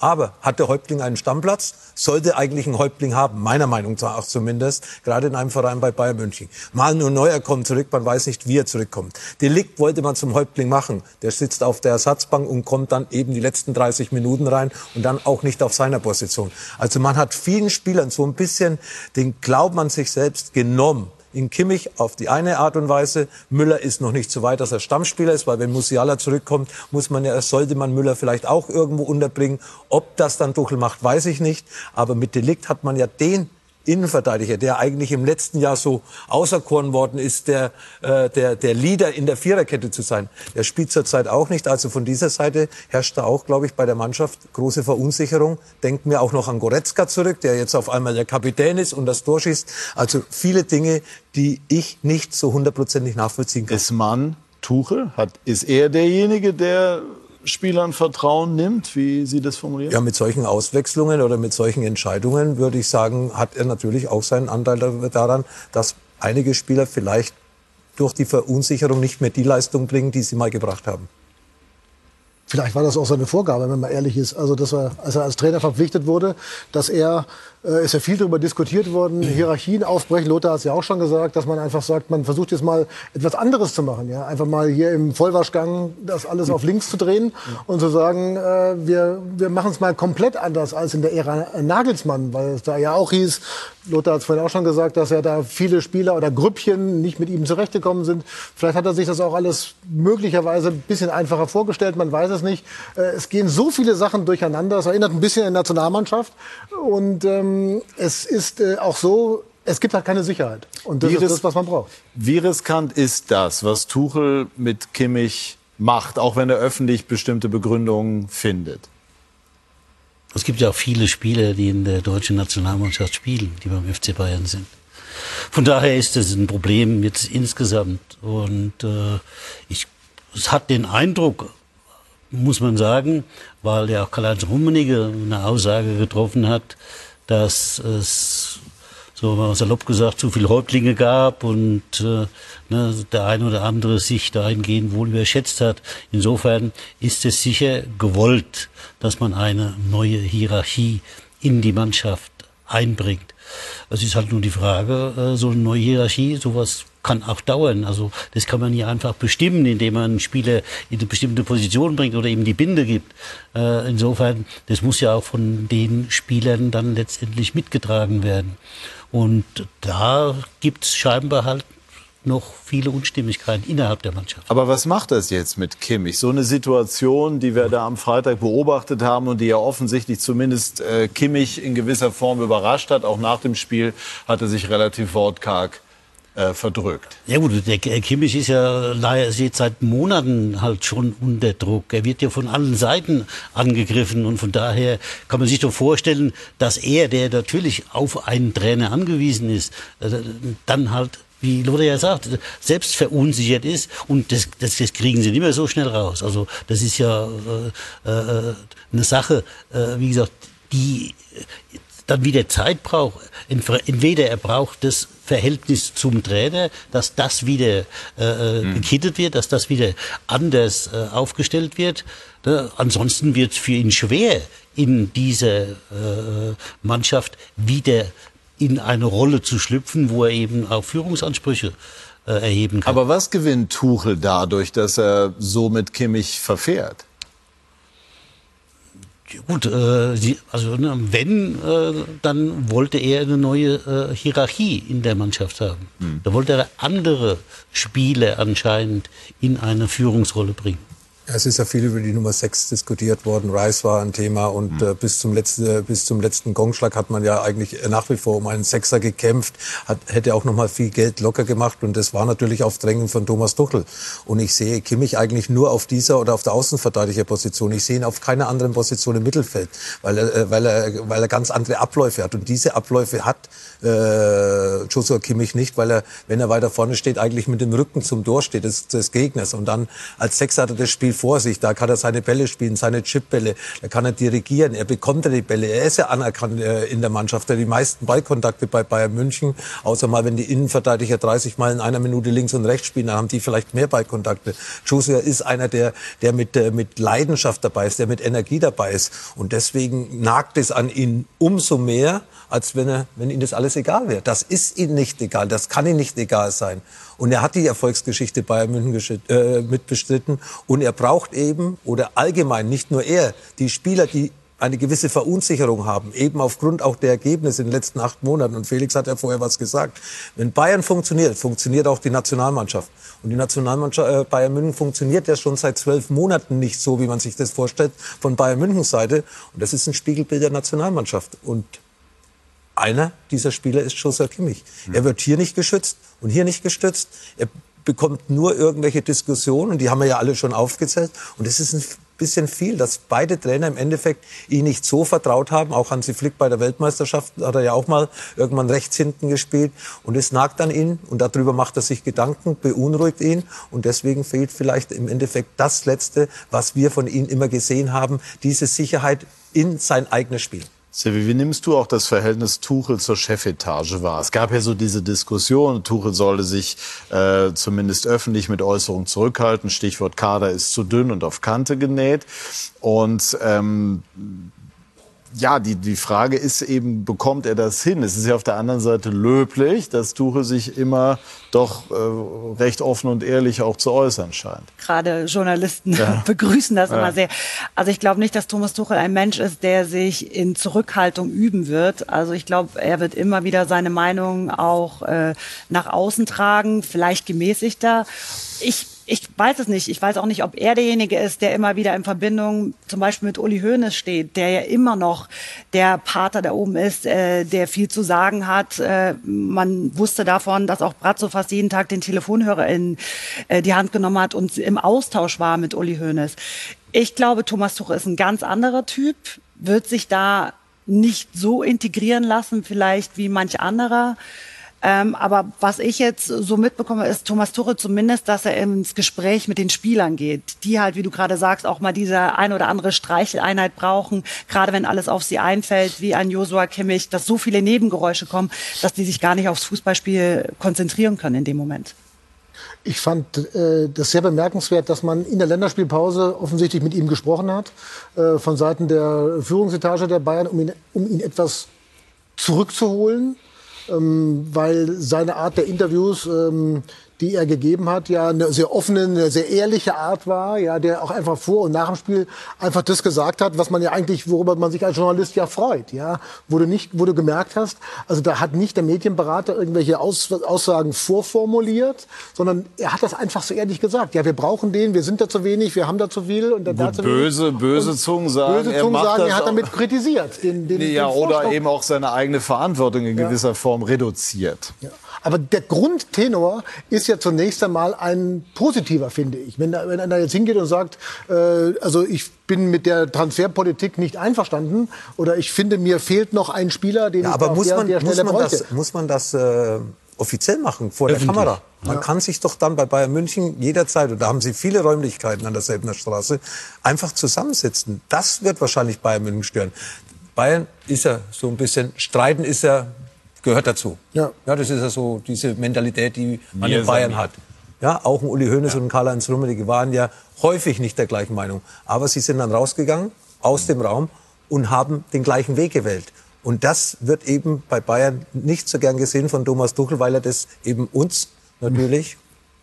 aber hat der Häuptling einen Stammplatz? Sollte eigentlich ein Häuptling haben, meiner Meinung nach zumindest, gerade in einem Verein bei Bayern München. Mal nur Neuer kommt zurück, man weiß nicht, wie er zurückkommt. Delikt wollte man zum Häuptling machen. Der sitzt auf der Ersatzbank und kommt dann eben die letzten 30 Minuten rein und dann auch nicht auf seiner Position. Also man hat vielen Spielern so ein bisschen den Glauben an sich selbst genommen in Kimmich auf die eine Art und Weise. Müller ist noch nicht so weit, dass er Stammspieler ist, weil wenn Musiala zurückkommt, muss man ja, sollte man Müller vielleicht auch irgendwo unterbringen. Ob das dann Tuchel macht, weiß ich nicht. Aber mit Delikt hat man ja den Innenverteidiger, der eigentlich im letzten Jahr so auserkoren worden ist, der, äh, der, der Leader in der Viererkette zu sein. Der spielt zurzeit auch nicht. Also von dieser Seite herrscht da auch, glaube ich, bei der Mannschaft große Verunsicherung. Denken wir auch noch an Goretzka zurück, der jetzt auf einmal der Kapitän ist und das Tor schießt. Also viele Dinge, die ich nicht so hundertprozentig nachvollziehen kann. Ist man Tuchel? Hat, ist er derjenige, der Spielern Vertrauen nimmt, wie Sie das formulieren? Ja, mit solchen Auswechslungen oder mit solchen Entscheidungen würde ich sagen, hat er natürlich auch seinen Anteil daran, dass einige Spieler vielleicht durch die Verunsicherung nicht mehr die Leistung bringen, die sie mal gebracht haben. Vielleicht war das auch seine Vorgabe, wenn man ehrlich ist. Also, dass er, als er als Trainer verpflichtet wurde, dass er äh, ist ja viel darüber diskutiert worden, (clears throat) Hierarchien aufbrechen. Lothar hat es ja auch schon gesagt, dass man einfach sagt, man versucht jetzt mal etwas anderes zu machen. Ja? Einfach mal hier im Vollwaschgang das alles auf links zu drehen und zu sagen, äh, wir, wir machen es mal komplett anders als in der Ära Nagelsmann, weil es da ja auch hieß, Lothar hat es vorhin auch schon gesagt, dass ja da viele Spieler oder Grüppchen nicht mit ihm zurechtgekommen sind. Vielleicht hat er sich das auch alles möglicherweise ein bisschen einfacher vorgestellt, man weiß es nicht. Äh, es gehen so viele Sachen durcheinander, es erinnert ein bisschen an die Nationalmannschaft und ähm, ähm, es ist äh, auch so, es gibt halt keine Sicherheit. Und das wie ist das, was man braucht. Wie riskant ist das, was Tuchel mit Kimmich macht, auch wenn er öffentlich bestimmte Begründungen findet? Es gibt ja auch viele Spieler, die in der deutschen Nationalmannschaft spielen, die beim FC Bayern sind. Von daher ist es ein Problem jetzt insgesamt. Und äh, ich es hat den Eindruck, muss man sagen, weil ja auch Karl-Heinz Rummenigge eine Aussage getroffen hat, dass es so mal salopp gesagt, zu viel Häuptlinge gab und äh, ne, der eine oder andere sich dahingehend wohl überschätzt hat. Insofern ist es sicher gewollt, dass man eine neue Hierarchie in die Mannschaft einbringt. Es ist halt nur die Frage, äh, so eine neue Hierarchie, sowas kann auch dauern. Also das kann man nicht einfach bestimmen, indem man einen Spieler in eine bestimmte Position bringt oder ihm die Binde gibt. Äh, insofern, das muss ja auch von den Spielern dann letztendlich mitgetragen werden. Und da gibt's scheinbar halt noch viele Unstimmigkeiten innerhalb der Mannschaft. Aber was macht das jetzt mit Kimmich? So eine Situation, die wir da am Freitag beobachtet haben und die ja offensichtlich zumindest äh, Kimmich in gewisser Form überrascht hat. Auch nach dem Spiel hat er sich relativ wortkarg äh, verdrückt. Ja gut, der Kimmich ist ja jetzt seit Monaten halt schon unter Druck. Er wird ja von allen Seiten angegriffen und von daher kann man sich doch vorstellen, dass er, der natürlich auf einen Trainer angewiesen ist, äh, dann halt wie Lothar ja sagt, selbst verunsichert ist und das, das, das kriegen sie nicht mehr so schnell raus. Also das ist ja äh, äh, eine Sache, äh, wie gesagt, die dann wieder Zeit braucht. Entweder er braucht das Verhältnis zum Trainer, dass das wieder äh, mhm. gekittet wird, dass das wieder anders äh, aufgestellt wird. Ne? Ansonsten wird es für ihn schwer, in dieser äh, Mannschaft wieder in eine Rolle zu schlüpfen, wo er eben auch Führungsansprüche äh, erheben kann. Aber was gewinnt Tuchel dadurch, dass er so mit Kimmich verfährt? Gut, äh, also ne, wenn, äh, dann wollte er eine neue äh, Hierarchie in der Mannschaft haben. Mhm. Da wollte er andere Spieler anscheinend in eine Führungsrolle bringen. Es ist ja viel über die Nummer 6 diskutiert worden. Rice war ein Thema und mhm. äh, bis, zum letzten, bis zum letzten Gongschlag hat man ja eigentlich nach wie vor um einen Sechser gekämpft, hat, hätte auch noch mal viel Geld locker gemacht und das war natürlich auf Drängen von Thomas Tuchel. Und ich sehe Kimmich eigentlich nur auf dieser oder auf der Außenverteidigerposition. Ich sehe ihn auf keiner anderen Position im Mittelfeld, weil er, äh, weil er, weil er ganz andere Abläufe hat. Und diese Abläufe hat äh, Joshua Kimmich nicht, weil er, wenn er weiter vorne steht, eigentlich mit dem Rücken zum Tor steht des, des Gegners. Und dann als Sechser hat er das Spiel vor sich. Da kann er seine Bälle spielen, seine Chipbälle. Da kann er dirigieren. Er bekommt die Bälle. Er ist ja anerkannt äh, in der Mannschaft. Er hat die meisten Ballkontakte bei Bayern München. Außer mal, wenn die Innenverteidiger 30 Mal in einer Minute links und rechts spielen, dann haben die vielleicht mehr Ballkontakte. Joshua ist einer, der, der mit, äh, mit Leidenschaft dabei ist, der mit Energie dabei ist. Und deswegen nagt es an ihn umso mehr, als wenn, er, wenn ihm das alles egal wäre. Das ist ihm nicht egal, das kann ihm nicht egal sein. Und er hat die Erfolgsgeschichte Bayern München äh, mitbestritten. Und er braucht eben, oder allgemein, nicht nur er, die Spieler, die eine gewisse Verunsicherung haben, eben aufgrund auch der Ergebnisse in den letzten acht Monaten. Und Felix hat ja vorher was gesagt. Wenn Bayern funktioniert, funktioniert auch die Nationalmannschaft. Und die Nationalmannschaft äh, Bayern München funktioniert ja schon seit zwölf Monaten nicht so, wie man sich das vorstellt, von Bayern Münchens Seite. Und das ist ein Spiegelbild der Nationalmannschaft. Und einer dieser Spieler ist Josua Kimmich. Mhm. Er wird hier nicht geschützt und hier nicht gestützt. Er bekommt nur irgendwelche Diskussionen, und die haben wir ja alle schon aufgezählt. Und es ist ein bisschen viel, dass beide Trainer im Endeffekt ihn nicht so vertraut haben. Auch Hansi Flick bei der Weltmeisterschaft hat er ja auch mal irgendwann rechts hinten gespielt. Und es nagt an ihn und darüber macht er sich Gedanken, beunruhigt ihn. Und deswegen fehlt vielleicht im Endeffekt das Letzte, was wir von ihm immer gesehen haben, diese Sicherheit in sein eigenes Spiel. Silvi, wie nimmst du auch das Verhältnis Tuchel zur Chefetage wahr? Es gab ja so diese Diskussion, Tuchel sollte sich äh, zumindest öffentlich mit Äußerungen zurückhalten. Stichwort Kader ist zu dünn und auf Kante genäht. Und ähm, ja, die, die Frage ist eben, bekommt er das hin? Es ist ja auf der anderen Seite löblich, dass Tuchel sich immer doch äh, recht offen und ehrlich auch zu äußern scheint. Gerade Journalisten ja. (laughs) begrüßen das ja. immer sehr. Also ich glaube nicht, dass Thomas Tuchel ein Mensch ist, der sich in Zurückhaltung üben wird. Also ich glaube, er wird immer wieder seine Meinung auch äh, nach außen tragen, vielleicht gemäßigter. Ich ich weiß es nicht. Ich weiß auch nicht, ob er derjenige ist, der immer wieder in Verbindung zum Beispiel mit Uli Hoeneß steht, der ja immer noch der Pater da oben ist, äh, der viel zu sagen hat. Äh, man wusste davon, dass auch Bratzo fast jeden Tag den Telefonhörer in äh, die Hand genommen hat und im Austausch war mit Uli Hoeneß. Ich glaube, Thomas Tuchel ist ein ganz anderer Typ, wird sich da nicht so integrieren lassen, vielleicht wie manch anderer. Ähm, aber was ich jetzt so mitbekomme, ist Thomas Tuchel zumindest, dass er ins Gespräch mit den Spielern geht, die halt, wie du gerade sagst, auch mal diese ein oder andere Streicheleinheit brauchen, gerade wenn alles auf sie einfällt, wie ein Josua Kimmich, dass so viele Nebengeräusche kommen, dass die sich gar nicht aufs Fußballspiel konzentrieren können in dem Moment. Ich fand äh, das sehr bemerkenswert, dass man in der Länderspielpause offensichtlich mit ihm gesprochen hat, äh, von Seiten der Führungsetage der Bayern, um ihn, um ihn etwas zurückzuholen ähm, weil seine Art der Interviews ähm, die er gegeben hat, ja eine sehr offene, eine sehr ehrliche Art war, ja, der auch einfach vor und nach dem Spiel einfach das gesagt hat, was man ja eigentlich, worüber man sich als Journalist ja freut, ja, wo du nicht, wo du gemerkt hast, also da hat nicht der Medienberater irgendwelche Aus, Aussagen vorformuliert, sondern er hat das einfach so ehrlich gesagt. Ja, wir brauchen den, wir sind da zu wenig, wir haben da zu viel und da, Gut, zu böse, böse Zungen sagen, böse Zungen er, sagen, er hat damit kritisiert, den, den, ja, den oder eben auch seine eigene Verantwortung in gewisser ja. Form reduziert. Ja. Aber der Grundtenor ist ja zunächst einmal ein positiver, finde ich. Wenn, da, wenn einer jetzt hingeht und sagt, äh, also ich bin mit der Transferpolitik nicht einverstanden oder ich finde, mir fehlt noch ein Spieler, den ja, ich aber muss der, man, der muss man das, muss man das äh, offiziell machen vor Öffentlich. der Kamera? Man ja. kann sich doch dann bei Bayern München jederzeit, und da haben sie viele Räumlichkeiten an der Selbener Straße, einfach zusammensetzen. Das wird wahrscheinlich Bayern München stören. Bayern ist ja so ein bisschen, Streiten ist ja gehört dazu. Ja. ja, das ist ja so diese Mentalität, die man in Bayern hat. Ja, auch ein Uli Hoeneß ja. und Karl-Heinz Rummenigge waren ja häufig nicht der gleichen Meinung. Aber sie sind dann rausgegangen aus dem Raum und haben den gleichen Weg gewählt. Und das wird eben bei Bayern nicht so gern gesehen von Thomas Tuchel, weil er das eben uns natürlich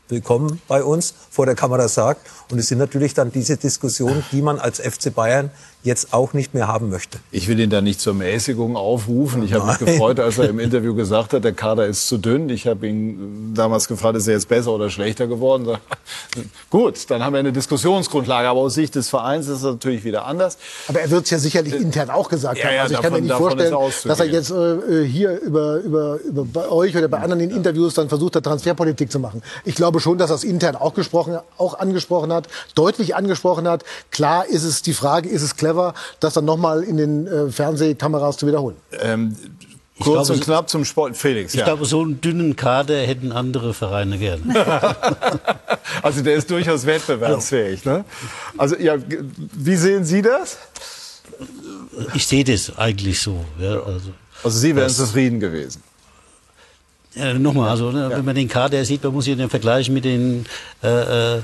willkommen bei uns vor der Kamera sagt. Und es sind natürlich dann diese Diskussionen, die man als FC Bayern jetzt auch nicht mehr haben möchte. Ich will ihn da nicht zur Mäßigung aufrufen. Ich habe mich gefreut, als er im (laughs) Interview gesagt hat, der Kader ist zu dünn. Ich habe ihn damals gefragt, ist er jetzt besser oder schlechter geworden? (laughs) Gut, dann haben wir eine Diskussionsgrundlage. Aber aus Sicht des Vereins ist es natürlich wieder anders. Aber er wird es ja sicherlich äh, intern auch gesagt haben. Ja, also ich davon, kann mir nicht vorstellen, dass er jetzt äh, hier über, über, über bei euch oder bei anderen in Interviews dann versucht hat, Transferpolitik zu machen. Ich glaube schon, dass er es intern auch, gesprochen, auch angesprochen hat, deutlich angesprochen hat. Klar ist es die Frage, ist es clever? Clever, das dann nochmal in den äh, Fernsehkameras zu wiederholen. Ähm, Kurz glaube, und knapp zum Sport. Felix, Ich ja. glaube, so einen dünnen Kader hätten andere Vereine gerne. (laughs) (laughs) also der ist durchaus wettbewerbsfähig. Ne? Also ja, wie sehen Sie das? Ich sehe das eigentlich so. Ja, also, also Sie wären zufrieden gewesen. Ja, Nochmal, also ne, ja. wenn man den Kader sieht, man muss ja den Vergleich mit den äh, äh,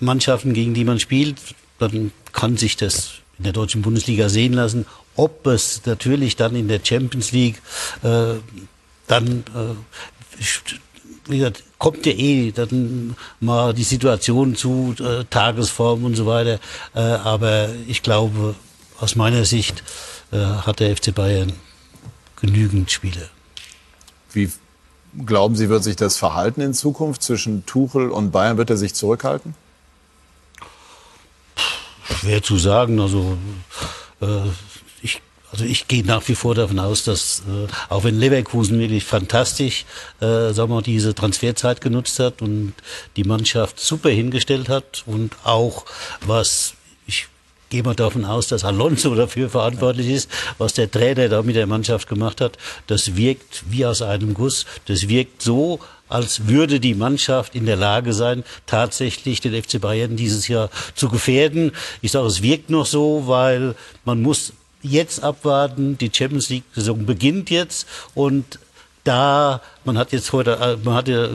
Mannschaften, gegen die man spielt, dann kann sich das in der deutschen Bundesliga sehen lassen. Ob es natürlich dann in der Champions League äh, dann äh, wie gesagt, kommt ja eh dann mal die Situation zu äh, Tagesform und so weiter. Äh, aber ich glaube, aus meiner Sicht äh, hat der FC Bayern genügend Spiele. Wie glauben Sie, wird sich das verhalten in Zukunft zwischen Tuchel und Bayern? Wird er sich zurückhalten? Schwer zu sagen. Also äh, ich also ich gehe nach wie vor davon aus, dass äh, auch wenn Leverkusen wirklich fantastisch, äh, sagen wir, diese Transferzeit genutzt hat und die Mannschaft super hingestellt hat und auch was gehe mal davon aus, dass Alonso (laughs) dafür verantwortlich ist, was der Trainer da mit der Mannschaft gemacht hat. Das wirkt wie aus einem Guss. Das wirkt so, als würde die Mannschaft in der Lage sein, tatsächlich den FC Bayern dieses Jahr zu gefährden. Ich sage, es wirkt noch so, weil man muss jetzt abwarten. Die Champions League-Saison beginnt jetzt und da, man hat jetzt heute, äh, man hat ja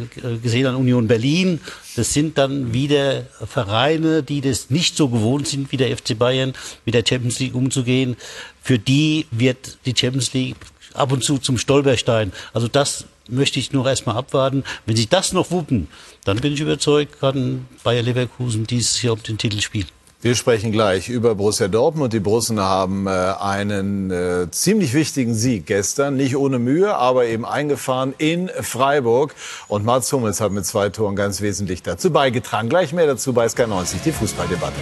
gesehen an Union Berlin, das sind dann wieder Vereine, die das nicht so gewohnt sind wie der FC Bayern, mit der Champions League umzugehen. Für die wird die Champions League ab und zu zum Stolperstein. Also das möchte ich nur erstmal abwarten. Wenn sie das noch wuppen, dann bin ich überzeugt, kann Bayer Leverkusen dieses Jahr um den Titel spielen. Wir sprechen gleich über Borussia Dortmund. Die Borussen haben äh, einen äh, ziemlich wichtigen Sieg gestern, nicht ohne Mühe, aber eben eingefahren in Freiburg. Und Mats Hummels hat mit zwei Toren ganz wesentlich dazu beigetragen. Gleich mehr dazu bei SK90, die Fußballdebatte.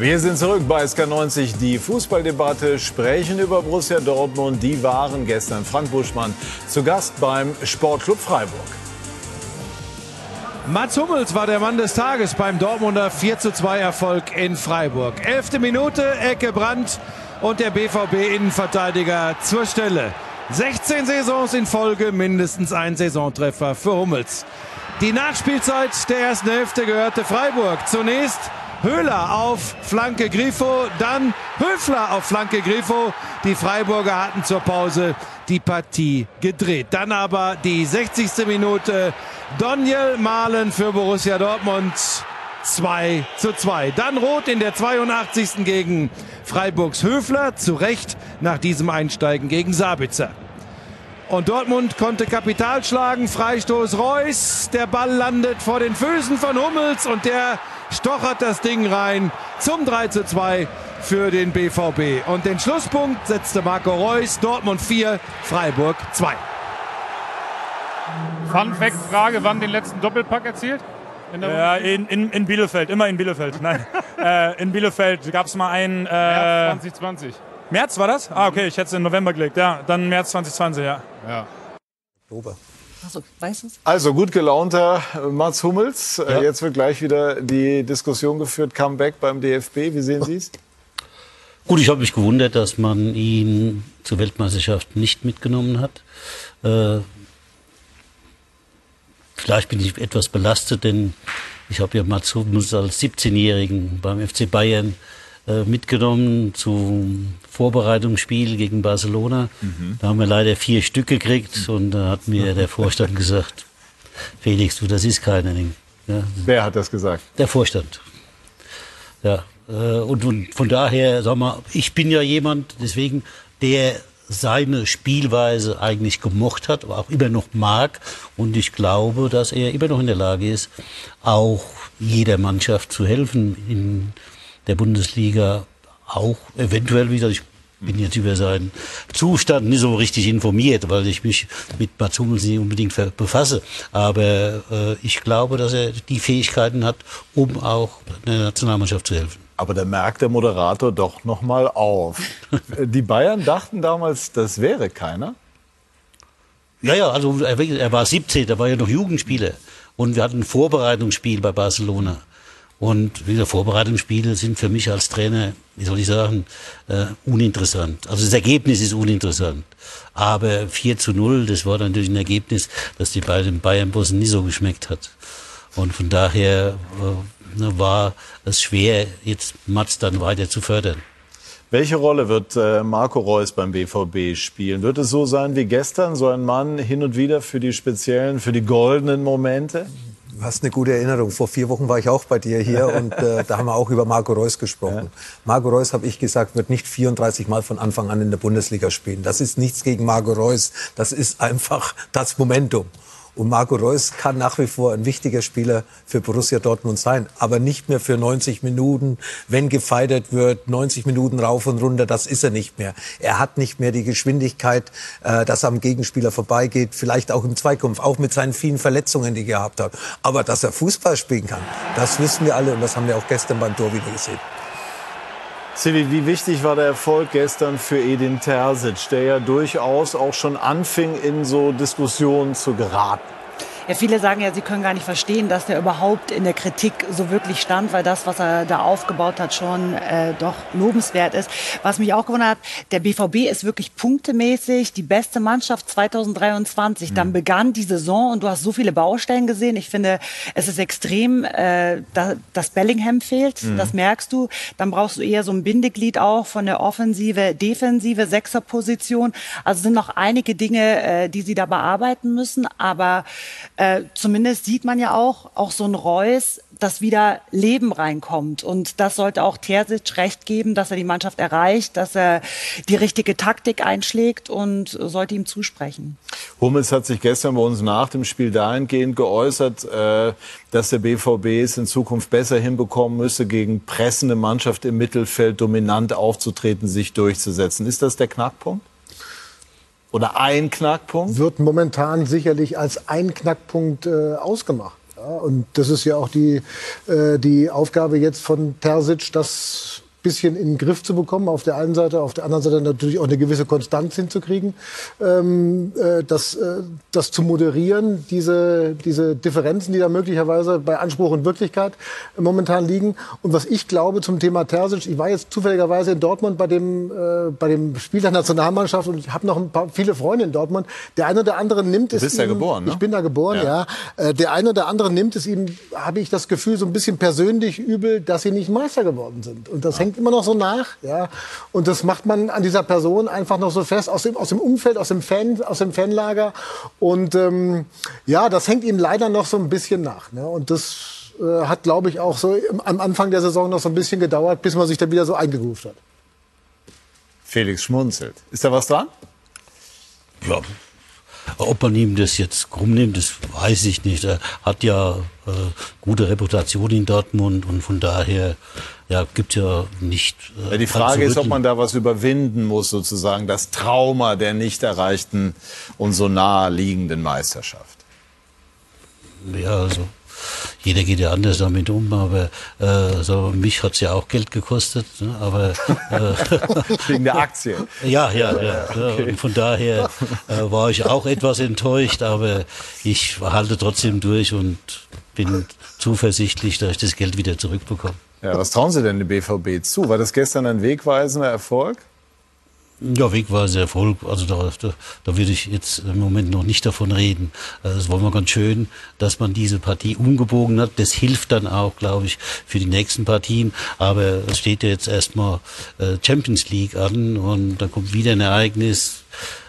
Wir sind zurück bei SK90, die Fußballdebatte, sprechen über Borussia Dortmund. Die waren gestern Frank Buschmann zu Gast beim Sportclub Freiburg. Mats Hummels war der Mann des Tages beim Dortmunder 4:2 Erfolg in Freiburg. Elfte Minute, Ecke Brandt und der BVB-Innenverteidiger zur Stelle. 16 Saisons in Folge, mindestens ein Saisontreffer für Hummels. Die Nachspielzeit der ersten Hälfte gehörte Freiburg. Zunächst Höhler auf Flanke Grifo, dann Höfler auf Flanke Grifo. Die Freiburger hatten zur Pause die Partie gedreht. Dann aber die 60. Minute Daniel Mahlen für Borussia Dortmund 2 zu 2. Dann Rot in der 82. gegen Freiburgs Höfler, zu Recht nach diesem Einsteigen gegen Sabitzer. Und Dortmund konnte Kapital schlagen. Freistoß Reus. Der Ball landet vor den Füßen von Hummels und der stochert das Ding rein zum 3 zu 2 für den BVB. Und den Schlusspunkt setzte Marco Reus. Dortmund 4, Freiburg 2. Fun Fact Frage, wann den letzten Doppelpack erzielt? In, ja, in, in, in, Bielefeld, immer in Bielefeld. Nein, (laughs) äh, in Bielefeld gab es mal einen. Äh, März 2020. März war das? Ah, okay, ich hätte es in November gelegt. Ja, dann März 2020, ja. Ja. Oktober. Also? Also gut gelaunter Mats Hummels. Äh, Ja. Jetzt wird gleich wieder die Diskussion geführt, Comeback beim DFB. Wie sehen Sie es? Gut, ich habe mich gewundert, dass man ihn zur Weltmeisterschaft nicht mitgenommen hat. Äh, vielleicht bin ich etwas belastet, denn ich habe ja Mats Hummels als 17-Jährigen beim FC Bayern äh, mitgenommen zum Vorbereitungsspiel gegen Barcelona. Da haben wir leider vier Stück gekriegt und da hat mir der Vorstand gesagt, Felix, du, das ist keiner. Ja, Wer hat das gesagt? der Vorstand. Ja, äh, und, und von daher, sag mal, ich bin ja jemand, deswegen, der seine Spielweise eigentlich gemocht hat, aber auch immer noch mag. Und ich glaube, dass er immer noch in der Lage ist, auch jeder Mannschaft zu helfen in der Bundesliga. Auch eventuell wieder, ich bin jetzt über seinen Zustand nicht so richtig informiert, weil ich mich mit Mats Hummels nicht unbedingt befasse. Aber äh, ich glaube, dass er die Fähigkeiten hat, um auch der Nationalmannschaft zu helfen. Aber da merkt der Moderator doch noch mal auf. (laughs) Die Bayern dachten damals, das wäre keiner. Ja, ja, also er, er war 17, da war ja noch Jugendspieler. Und wir hatten ein Vorbereitungsspiel bei Barcelona. Und diese Vorbereitungsspiele sind für mich als Trainer, wie soll ich sagen, äh, uninteressant. Also das Ergebnis ist uninteressant. Aber 4 zu 0, das war natürlich ein Ergebnis, das die beiden Bayern-Bossen nie so geschmeckt hat. Und von daher äh, ne, war es schwer, jetzt Mats dann weiter zu fördern. Welche Rolle wird äh, Marco Reus beim BVB spielen? Wird es so sein wie gestern, so ein Mann hin und wieder für die speziellen, für die goldenen Momente? Du hast eine gute Erinnerung. Vor vier Wochen war ich auch bei dir hier (laughs) und äh, da haben wir auch über Marco Reus gesprochen. Marco Reus, habe ich gesagt, wird nicht 34 Mal von Anfang an in der Bundesliga spielen. Das ist nichts gegen Marco Reus. Das ist einfach das Momentum. Und Marco Reus kann nach wie vor ein wichtiger Spieler für Borussia Dortmund sein, aber nicht mehr für 90 Minuten, wenn gefeitert wird, 90 Minuten rauf und runter, das ist er nicht mehr. Er hat nicht mehr die Geschwindigkeit, äh, dass er am Gegenspieler vorbeigeht, vielleicht auch im Zweikampf, auch mit seinen vielen Verletzungen, die er gehabt hat. Aber dass er Fußball spielen kann, das wissen wir alle und das haben wir auch gestern beim Tor wieder gesehen. Silvi, wie wichtig war der Erfolg gestern für Edin Terzic, der ja durchaus auch schon anfing, in so Diskussionen zu geraten? Ja, viele sagen ja, sie können gar nicht verstehen, dass der überhaupt in der Kritik so wirklich stand, weil das, was er da aufgebaut hat, schon äh, doch lobenswert ist. Was mich auch gewundert hat, der BVB ist wirklich punktemäßig die beste Mannschaft 2023. Mhm. Dann begann die Saison und du hast so viele Baustellen gesehen. Ich finde, es ist extrem, äh, da, dass Bellingham fehlt. Mhm. Das merkst du. Dann brauchst du eher so ein Bindeglied auch von der Offensive, Defensive, Sechserposition. Also sind noch einige Dinge, äh, die sie da bearbeiten müssen. Aber äh, zumindest sieht man ja auch, auch so ein Reus, dass wieder Leben reinkommt. Und das sollte auch Terzic recht geben, dass er die Mannschaft erreicht, dass er die richtige Taktik einschlägt und sollte ihm zusprechen. Hummels hat sich gestern bei uns nach dem Spiel dahingehend geäußert, äh, dass der BVB es in Zukunft besser hinbekommen müsse, gegen pressende Mannschaft im Mittelfeld dominant aufzutreten, sich durchzusetzen. Ist das der Knackpunkt? Oder ein Knackpunkt? Wird momentan sicherlich als ein Knackpunkt äh, ausgemacht. Ja, und das ist ja auch die, äh, die Aufgabe jetzt von Terzic, das bisschen in den Griff zu bekommen, auf der einen Seite, auf der anderen Seite natürlich auch eine gewisse Konstanz hinzukriegen, ähm, äh, das, äh, das zu moderieren, diese, diese Differenzen, die da möglicherweise bei Anspruch und Wirklichkeit momentan liegen. Und was ich glaube zum Thema Terzic, ich war jetzt zufälligerweise in Dortmund bei dem, äh, bei dem Spiel der Nationalmannschaft und ich habe noch ein paar, viele Freunde in Dortmund. Der eine oder andere nimmt es Du bist ja geboren, ne? Ich bin da geboren, ja. ja. Äh, der eine oder andere nimmt es ihm, habe ich das Gefühl, so ein bisschen persönlich übel, dass sie nicht Meister geworden sind. Und das ja. hängt hängt immer noch so nach. Ja? Und das macht man an dieser Person einfach noch so fest aus dem, aus dem Umfeld, aus dem, Fan, aus dem Fanlager. Und ähm, ja, das hängt ihm leider noch so ein bisschen nach. Ne? Und das äh, hat, glaube ich, auch so am Anfang der Saison noch so ein bisschen gedauert, bis man sich dann wieder so eingegroovt hat. Felix schmunzelt. Ist da was dran? Ja, ob man ihm das jetzt krumm nimmt, das weiß ich nicht. Er hat ja äh, gute Reputation in Dortmund und von daher ja, gibt ja nicht. Äh, ja, die Frage ist, ob man da was überwinden muss, sozusagen das Trauma der nicht erreichten und so nahe liegenden Meisterschaft. Ja, also jeder geht ja anders damit um, aber äh, so, mich hat's ja auch Geld gekostet. Ne? Aber äh, (laughs) wegen der Aktie. (laughs) Ja, ja, ja. Okay. Und von daher äh, war ich auch etwas enttäuscht, aber ich halte trotzdem durch und bin zuversichtlich, dass ich das Geld wieder zurückbekomme. Ja, was trauen Sie denn dem BVB zu? War das gestern ein wegweisender Erfolg? Ja, wegweisender Erfolg. Also da, da, da würde ich jetzt im Moment noch nicht davon reden. Also es war mal ganz schön, dass man diese Partie umgebogen hat. Das hilft dann auch, glaube ich, für die nächsten Partien. Aber es steht ja jetzt erstmal äh, Champions League an und da kommt wieder ein Ereignis.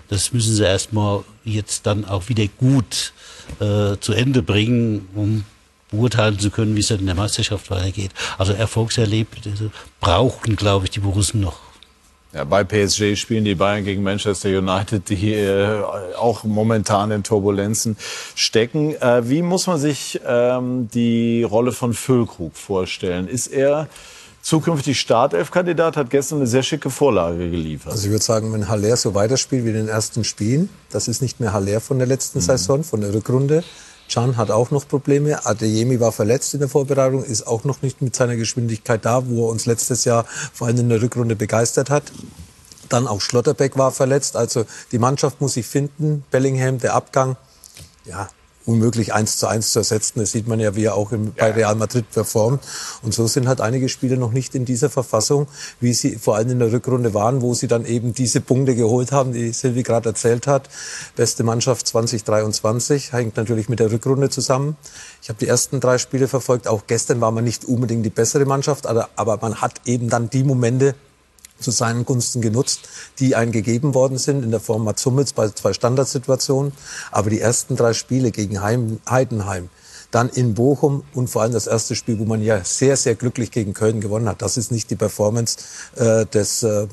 Das müssen sie erstmal jetzt dann auch wieder gut äh, zu Ende bringen, um beurteilen zu können, wie es dann in der Meisterschaft weitergeht. Also Erfolgserlebnisse brauchen, glaube ich, die Borussen noch. Ja, bei PSG spielen die Bayern gegen Manchester United, die äh, auch momentan in Turbulenzen stecken. Äh, wie muss man sich ähm, die Rolle von Füllkrug vorstellen? Ist er zukünftig Startelf-Kandidat, hat gestern eine sehr schicke Vorlage geliefert. Also ich würde sagen, wenn Haller so weiterspielt wie in den ersten Spielen, das ist nicht mehr Haller von der letzten mhm. Saison, von der Rückrunde, Can hat auch noch Probleme. Adeyemi war verletzt in der Vorbereitung, ist auch noch nicht mit seiner Geschwindigkeit da, wo er uns letztes Jahr vor allem in der Rückrunde begeistert hat. Dann auch Schlotterbeck war verletzt. Also die Mannschaft muss sich finden. Bellingham, der Abgang. Ja, unmöglich eins zu eins zu ersetzen. Das sieht man ja, wie er auch im, bei Real Madrid performt. Und so sind halt einige Spieler noch nicht in dieser Verfassung, wie sie vor allem in der Rückrunde waren, wo sie dann eben diese Punkte geholt haben, die Silvi gerade erzählt hat. Beste Mannschaft 2023 hängt natürlich mit der Rückrunde zusammen. Ich habe die ersten drei Spiele verfolgt. Auch gestern war man nicht unbedingt die bessere Mannschaft, aber, aber man hat eben dann die Momente zu seinen Gunsten genutzt, die einem gegeben worden sind in der Form Mats Hummels bei zwei Standardsituationen. Aber die ersten drei Spiele gegen Heim, Heidenheim, dann in Bochum und vor allem das erste Spiel, wo man ja sehr, sehr glücklich gegen Köln gewonnen hat. Das ist nicht die Performance äh, des, äh,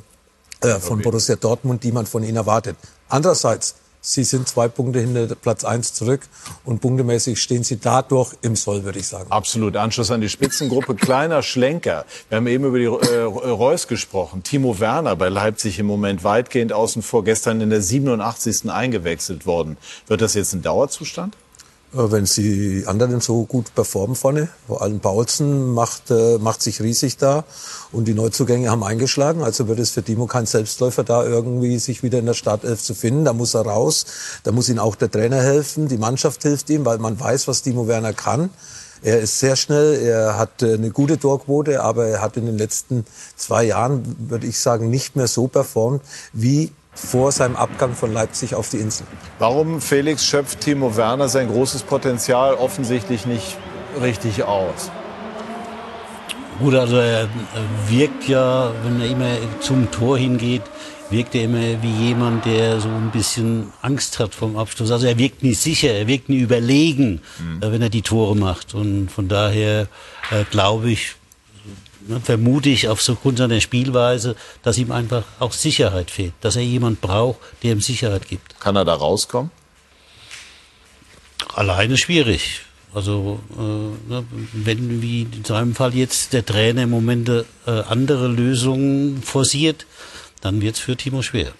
äh von Borussia Dortmund, die man von ihnen erwartet. Andererseits Sie sind zwei Punkte hinter Platz eins zurück und punktemäßig stehen Sie dadurch im Soll, würde ich sagen. Absolut. Anschluss an die Spitzengruppe. Kleiner Schlenker. Wir haben eben über die äh, Reus gesprochen. Timo Werner bei Leipzig im Moment weitgehend außen vor. Gestern in der 87. eingewechselt worden. Wird das jetzt ein Dauerzustand? Äh, Wenn sie anderen so gut performen vorne, vor allem Paulsen macht, äh, macht sich riesig da und die Neuzugänge haben eingeschlagen. Also wird es für Timo kein Selbstläufer da irgendwie sich wieder in der Startelf zu finden. Da muss er raus, da muss ihm auch der Trainer helfen, die Mannschaft hilft ihm, weil man weiß, was Timo Werner kann. Er ist sehr schnell, er hat äh, eine gute Torquote, aber er hat in den letzten zwei Jahren, würde ich sagen, nicht mehr so performt wie vor seinem Abgang von Leipzig auf die Insel. Warum, Felix, schöpft Timo Werner sein großes Potenzial offensichtlich nicht richtig aus? Gut, also er wirkt ja, wenn er immer zum Tor hingeht, wirkt er immer wie jemand, der so ein bisschen Angst hat vom Abschluss. Also er wirkt nie sicher, er wirkt nie überlegen, mhm. wenn er die Tore macht. Und von daher äh, glaube ich, vermute ich aufgrund seiner Spielweise, dass ihm einfach auch Sicherheit fehlt, dass er jemand braucht, der ihm Sicherheit gibt. Kann er da rauskommen? Alleine schwierig. Also äh, ne, wenn wie in seinem Fall jetzt der Trainer im Moment äh, andere Lösungen forciert, dann wird es für Timo schwer.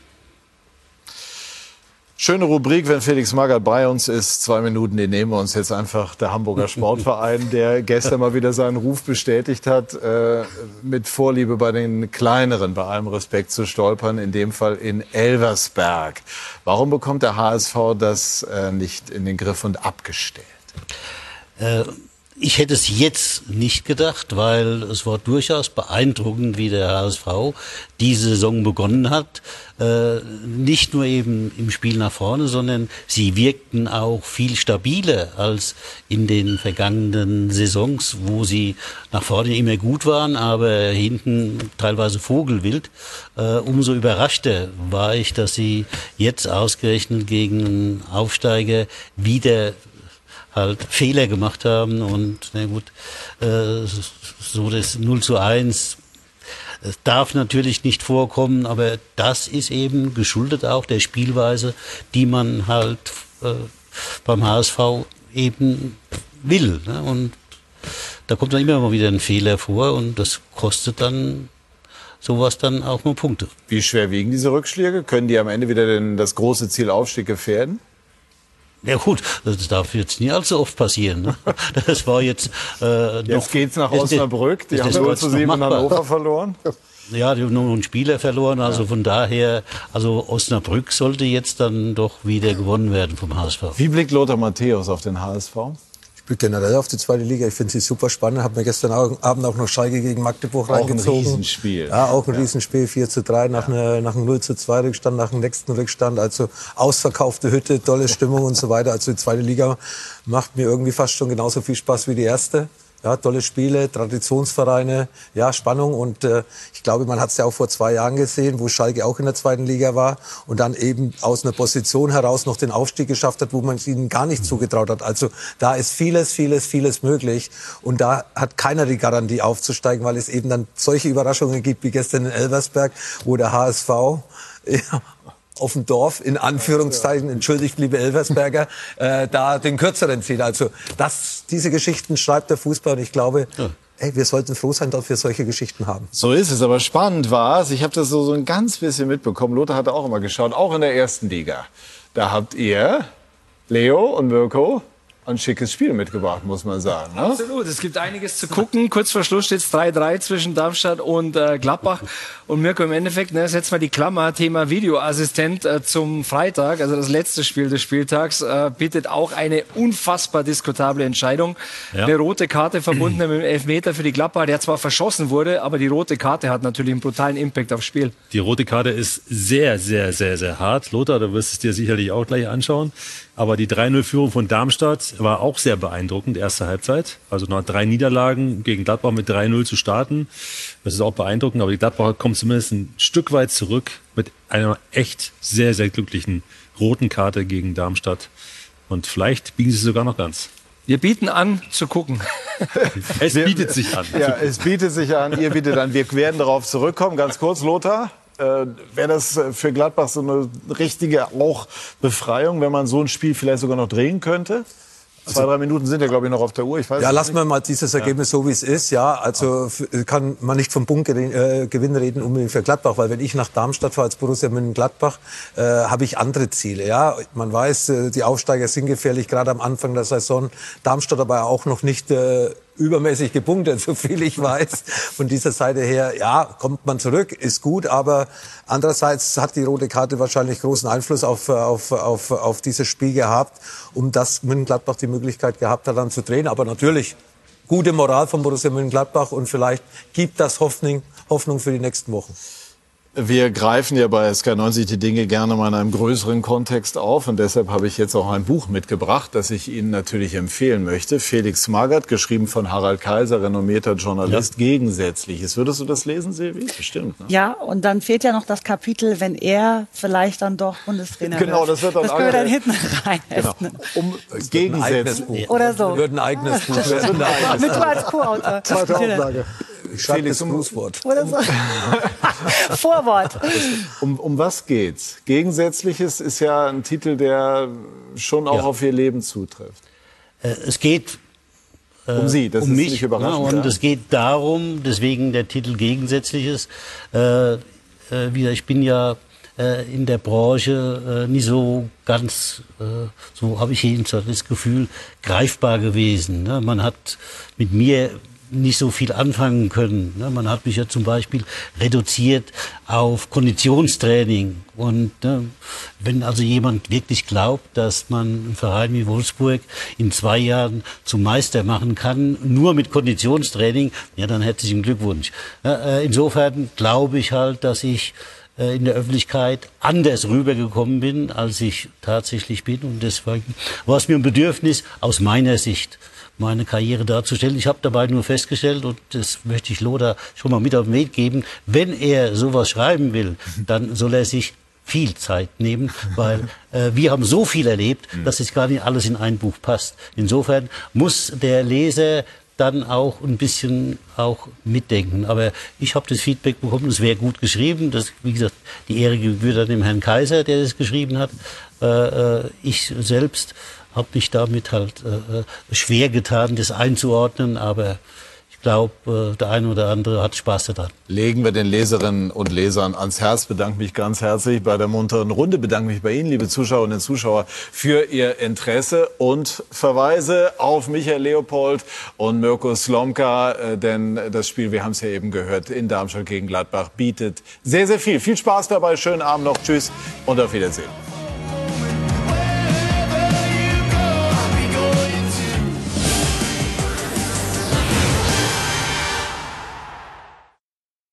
Schöne Rubrik, wenn Felix Magath bei uns ist. Zwei Minuten, die nehmen wir uns jetzt einfach. Der Hamburger (laughs) Sportverein, der gestern mal wieder seinen Ruf bestätigt hat, äh, mit Vorliebe bei den kleineren, bei allem Respekt zu stolpern, in dem Fall in Elversberg. Warum bekommt der HSV das äh, nicht in den Griff und abgestellt? Äh, ich hätte es jetzt nicht gedacht, weil es war durchaus beeindruckend, wie der HSV diese Saison begonnen hat. Äh, nicht nur eben im Spiel nach vorne, sondern sie wirkten auch viel stabiler als in den vergangenen Saisons, wo sie nach vorne immer gut waren, aber hinten teilweise Vogelwild. Äh, umso überraschter war ich, dass sie jetzt ausgerechnet gegen Aufsteiger wieder halt Fehler gemacht haben und na gut, äh, so das 0 zu 1 es darf natürlich nicht vorkommen, aber das ist eben geschuldet auch der Spielweise, die man halt äh, beim HSV eben will. Ne? Und da kommt dann immer mal wieder ein Fehler vor und das kostet dann sowas dann auch nur Punkte. Wie schwer wiegen diese Rückschläge? Können die am Ende wieder den, das große Ziel Aufstieg gefährden? Ja gut, das darf jetzt nie allzu oft passieren. Ne? (laughs) Das war jetzt. Äh, jetzt noch, geht's nach Osnabrück. Die haben 0 zu 7 in Hannover verloren. Ja, die haben nur einen Spieler verloren. Also ja. von daher, also Osnabrück sollte jetzt dann doch wieder gewonnen werden vom HSV. Wie blickt Lothar Matthäus auf den HSV? Ich bin generell auf die zweite Liga. Ich finde sie super spannend. Habe mir gestern Abend auch noch Schalke gegen Magdeburg auch reingezogen. Ein Riesenspiel. Ja, auch ein ja. Riesenspiel. 4 zu 3 nach, einer, nach einem 0 zu 2 Rückstand, nach dem nächsten Rückstand. Also ausverkaufte Hütte, tolle Stimmung und so weiter. Also die zweite Liga macht mir irgendwie fast schon genauso viel Spaß wie die erste. Ja, tolle Spiele, Traditionsvereine, ja, Spannung. Und äh, ich glaube, man hat es ja auch vor zwei Jahren gesehen, wo Schalke auch in der zweiten Liga war und dann eben aus einer Position heraus noch den Aufstieg geschafft hat, wo man es ihnen gar nicht zugetraut hat. Also da ist vieles, vieles, vieles möglich. Und da hat keiner die Garantie aufzusteigen, weil es eben dann solche Überraschungen gibt wie gestern in Elversberg, wo der HSV (laughs) ja, auf dem Dorf, in Anführungszeichen, entschuldigt, liebe Elversberger, (laughs) äh, da den kürzeren zieht. Also das, diese Geschichten schreibt der Fußball und ich glaube, ja. Ey, wir sollten froh sein, dass wir solche Geschichten haben. So ist es, aber spannend war es. Ich habe das so, so ein ganz bisschen mitbekommen. Lothar hatte auch immer geschaut, auch in der ersten Liga. Da habt ihr Leo und Mirko ein schickes Spiel mitgebracht, muss man sagen. Ne? Absolut, es gibt einiges zu gucken. Kurz vor Schluss steht es 3-3 zwischen Darmstadt und äh, Gladbach. Und Mirko, im Endeffekt, ne, setzt mal die Klammer, Thema Videoassistent äh, zum Freitag, also das letzte Spiel des Spieltags, äh, bietet auch eine unfassbar diskutable Entscheidung. Ja. Eine rote Karte verbunden mit dem Elfmeter für die Gladbach, der zwar verschossen wurde, aber die rote Karte hat natürlich einen brutalen Impact aufs Spiel. Die rote Karte ist sehr, sehr, sehr, sehr hart. Lothar, du wirst es dir sicherlich auch gleich anschauen. Aber die 3-0-Führung von Darmstadt war auch sehr beeindruckend, erste Halbzeit. Also nach drei Niederlagen gegen Gladbach mit 3-0 zu starten. Das ist auch beeindruckend, aber die Gladbacher kommen zumindest ein Stück weit zurück mit einer echt sehr, sehr glücklichen roten Karte gegen Darmstadt. Und vielleicht biegen sie sogar noch ganz. Wir bieten an zu gucken. es bietet sich an. Ja, es bietet sich an. Ihr bietet an. Wir werden darauf zurückkommen. Ganz kurz, Lothar äh, wäre das für Gladbach so eine richtige auch Befreiung, wenn man so ein Spiel vielleicht sogar noch drehen könnte? Zwei, drei Minuten sind ja, glaube ich, noch auf der Uhr. Ich weiß Ja, lassen wir mal dieses Ergebnis so, wie es ist. Ja, also kann man nicht vom Punktgewinn äh, reden unbedingt für Gladbach, weil wenn ich nach Darmstadt fahre als Borussia Mönchengladbach, äh, habe ich andere Ziele. Ja, man weiß, äh, die Aufsteiger sind gefährlich, gerade am Anfang der Saison. Darmstadt aber auch noch nicht äh, übermäßig gepunktet, (laughs) so viel ich weiß. Von dieser Seite her, ja, kommt man zurück, ist gut, aber andererseits hat die rote Karte wahrscheinlich großen Einfluss auf, auf, auf, auf dieses Spiel gehabt, um das Mönchengladbach die Möglichkeit gehabt hat, dann zu drehen. Aber natürlich gute Moral von Borussia Mönchengladbach und vielleicht gibt das Hoffnung, Hoffnung für die nächsten Wochen. Wir greifen ja bei SK90 die Dinge gerne mal in einem größeren Kontext auf und deshalb habe ich jetzt auch ein Buch mitgebracht, das ich Ihnen natürlich empfehlen möchte. Felix Magath, geschrieben von Harald Kaiser, renommierter Journalist, Gegensätzliches. Würdest du das lesen, Silvi? Bestimmt. Ne? Ja, und dann fehlt ja noch das Kapitel, wenn er vielleicht dann doch Bundestrainer Genau, wird. das wird dann Das können wir dann hinten rein. Genau. Um Gegensätze. Oder so. Wird ein eigenes Buch Das werden. stimmt. Mit du als Co-Autor. Zweite Auflage. Ich schreibe Felix, das um- Grußwort. (laughs) Oder so. (laughs) Vorwort. Um, um was geht's? Gegensätzliches ist ja ein Titel, der schon auch Ja. auf Ihr Leben zutrifft. Äh, es geht äh, Um Sie, das um ist mich, nicht überraschend, ne, und ja. es geht darum, deswegen der Titel Gegensätzliches. Äh, äh, wieder, ich bin ja äh, in der Branche äh, nie so ganz, äh, so habe ich jedenfalls das Gefühl, greifbar gewesen. Ne? Man hat mit mir nicht so viel anfangen können. Ne? Man hat mich ja zum Beispiel reduziert auf Konditionstraining. Und ne, wenn also jemand wirklich glaubt, dass man einen Verein wie Wolfsburg in zwei Jahren zum Meister machen kann, nur mit Konditionstraining, ja, dann herzlichen Glückwunsch. Äh, insofern glaube ich halt, dass ich äh, in der Öffentlichkeit anders rübergekommen bin, als ich tatsächlich bin. Und deswegen war es mir ein Bedürfnis, aus meiner Sicht meine Karriere darzustellen. Ich habe dabei nur festgestellt, und das möchte ich Lothar schon mal mit auf den Weg geben, wenn er sowas schreiben will, dann soll er sich viel Zeit nehmen, weil äh, wir haben so viel erlebt, dass es gar nicht alles in ein Buch passt. Insofern muss der Leser dann auch ein bisschen auch mitdenken. Aber ich habe das Feedback bekommen, es wäre gut geschrieben. Das, wie gesagt, die Ehre gebührt dann dem Herrn Kaiser, der das geschrieben hat. Äh, äh, ich selbst habe mich damit halt äh, äh, schwer getan, das einzuordnen, aber ich glaube, äh, der eine oder andere hat Spaß daran. Legen wir den Leserinnen und Lesern ans Herz. Bedanke mich ganz herzlich bei der munteren Runde. Bedanke mich bei Ihnen, liebe Zuschauerinnen und Zuschauer, für Ihr Interesse und verweise auf Michael Leopold und Mirko Slomka, äh, denn das Spiel, wir haben es ja eben gehört, in Darmstadt gegen Gladbach bietet sehr, sehr viel. Viel Spaß dabei, schönen Abend noch, tschüss und auf Wiedersehen.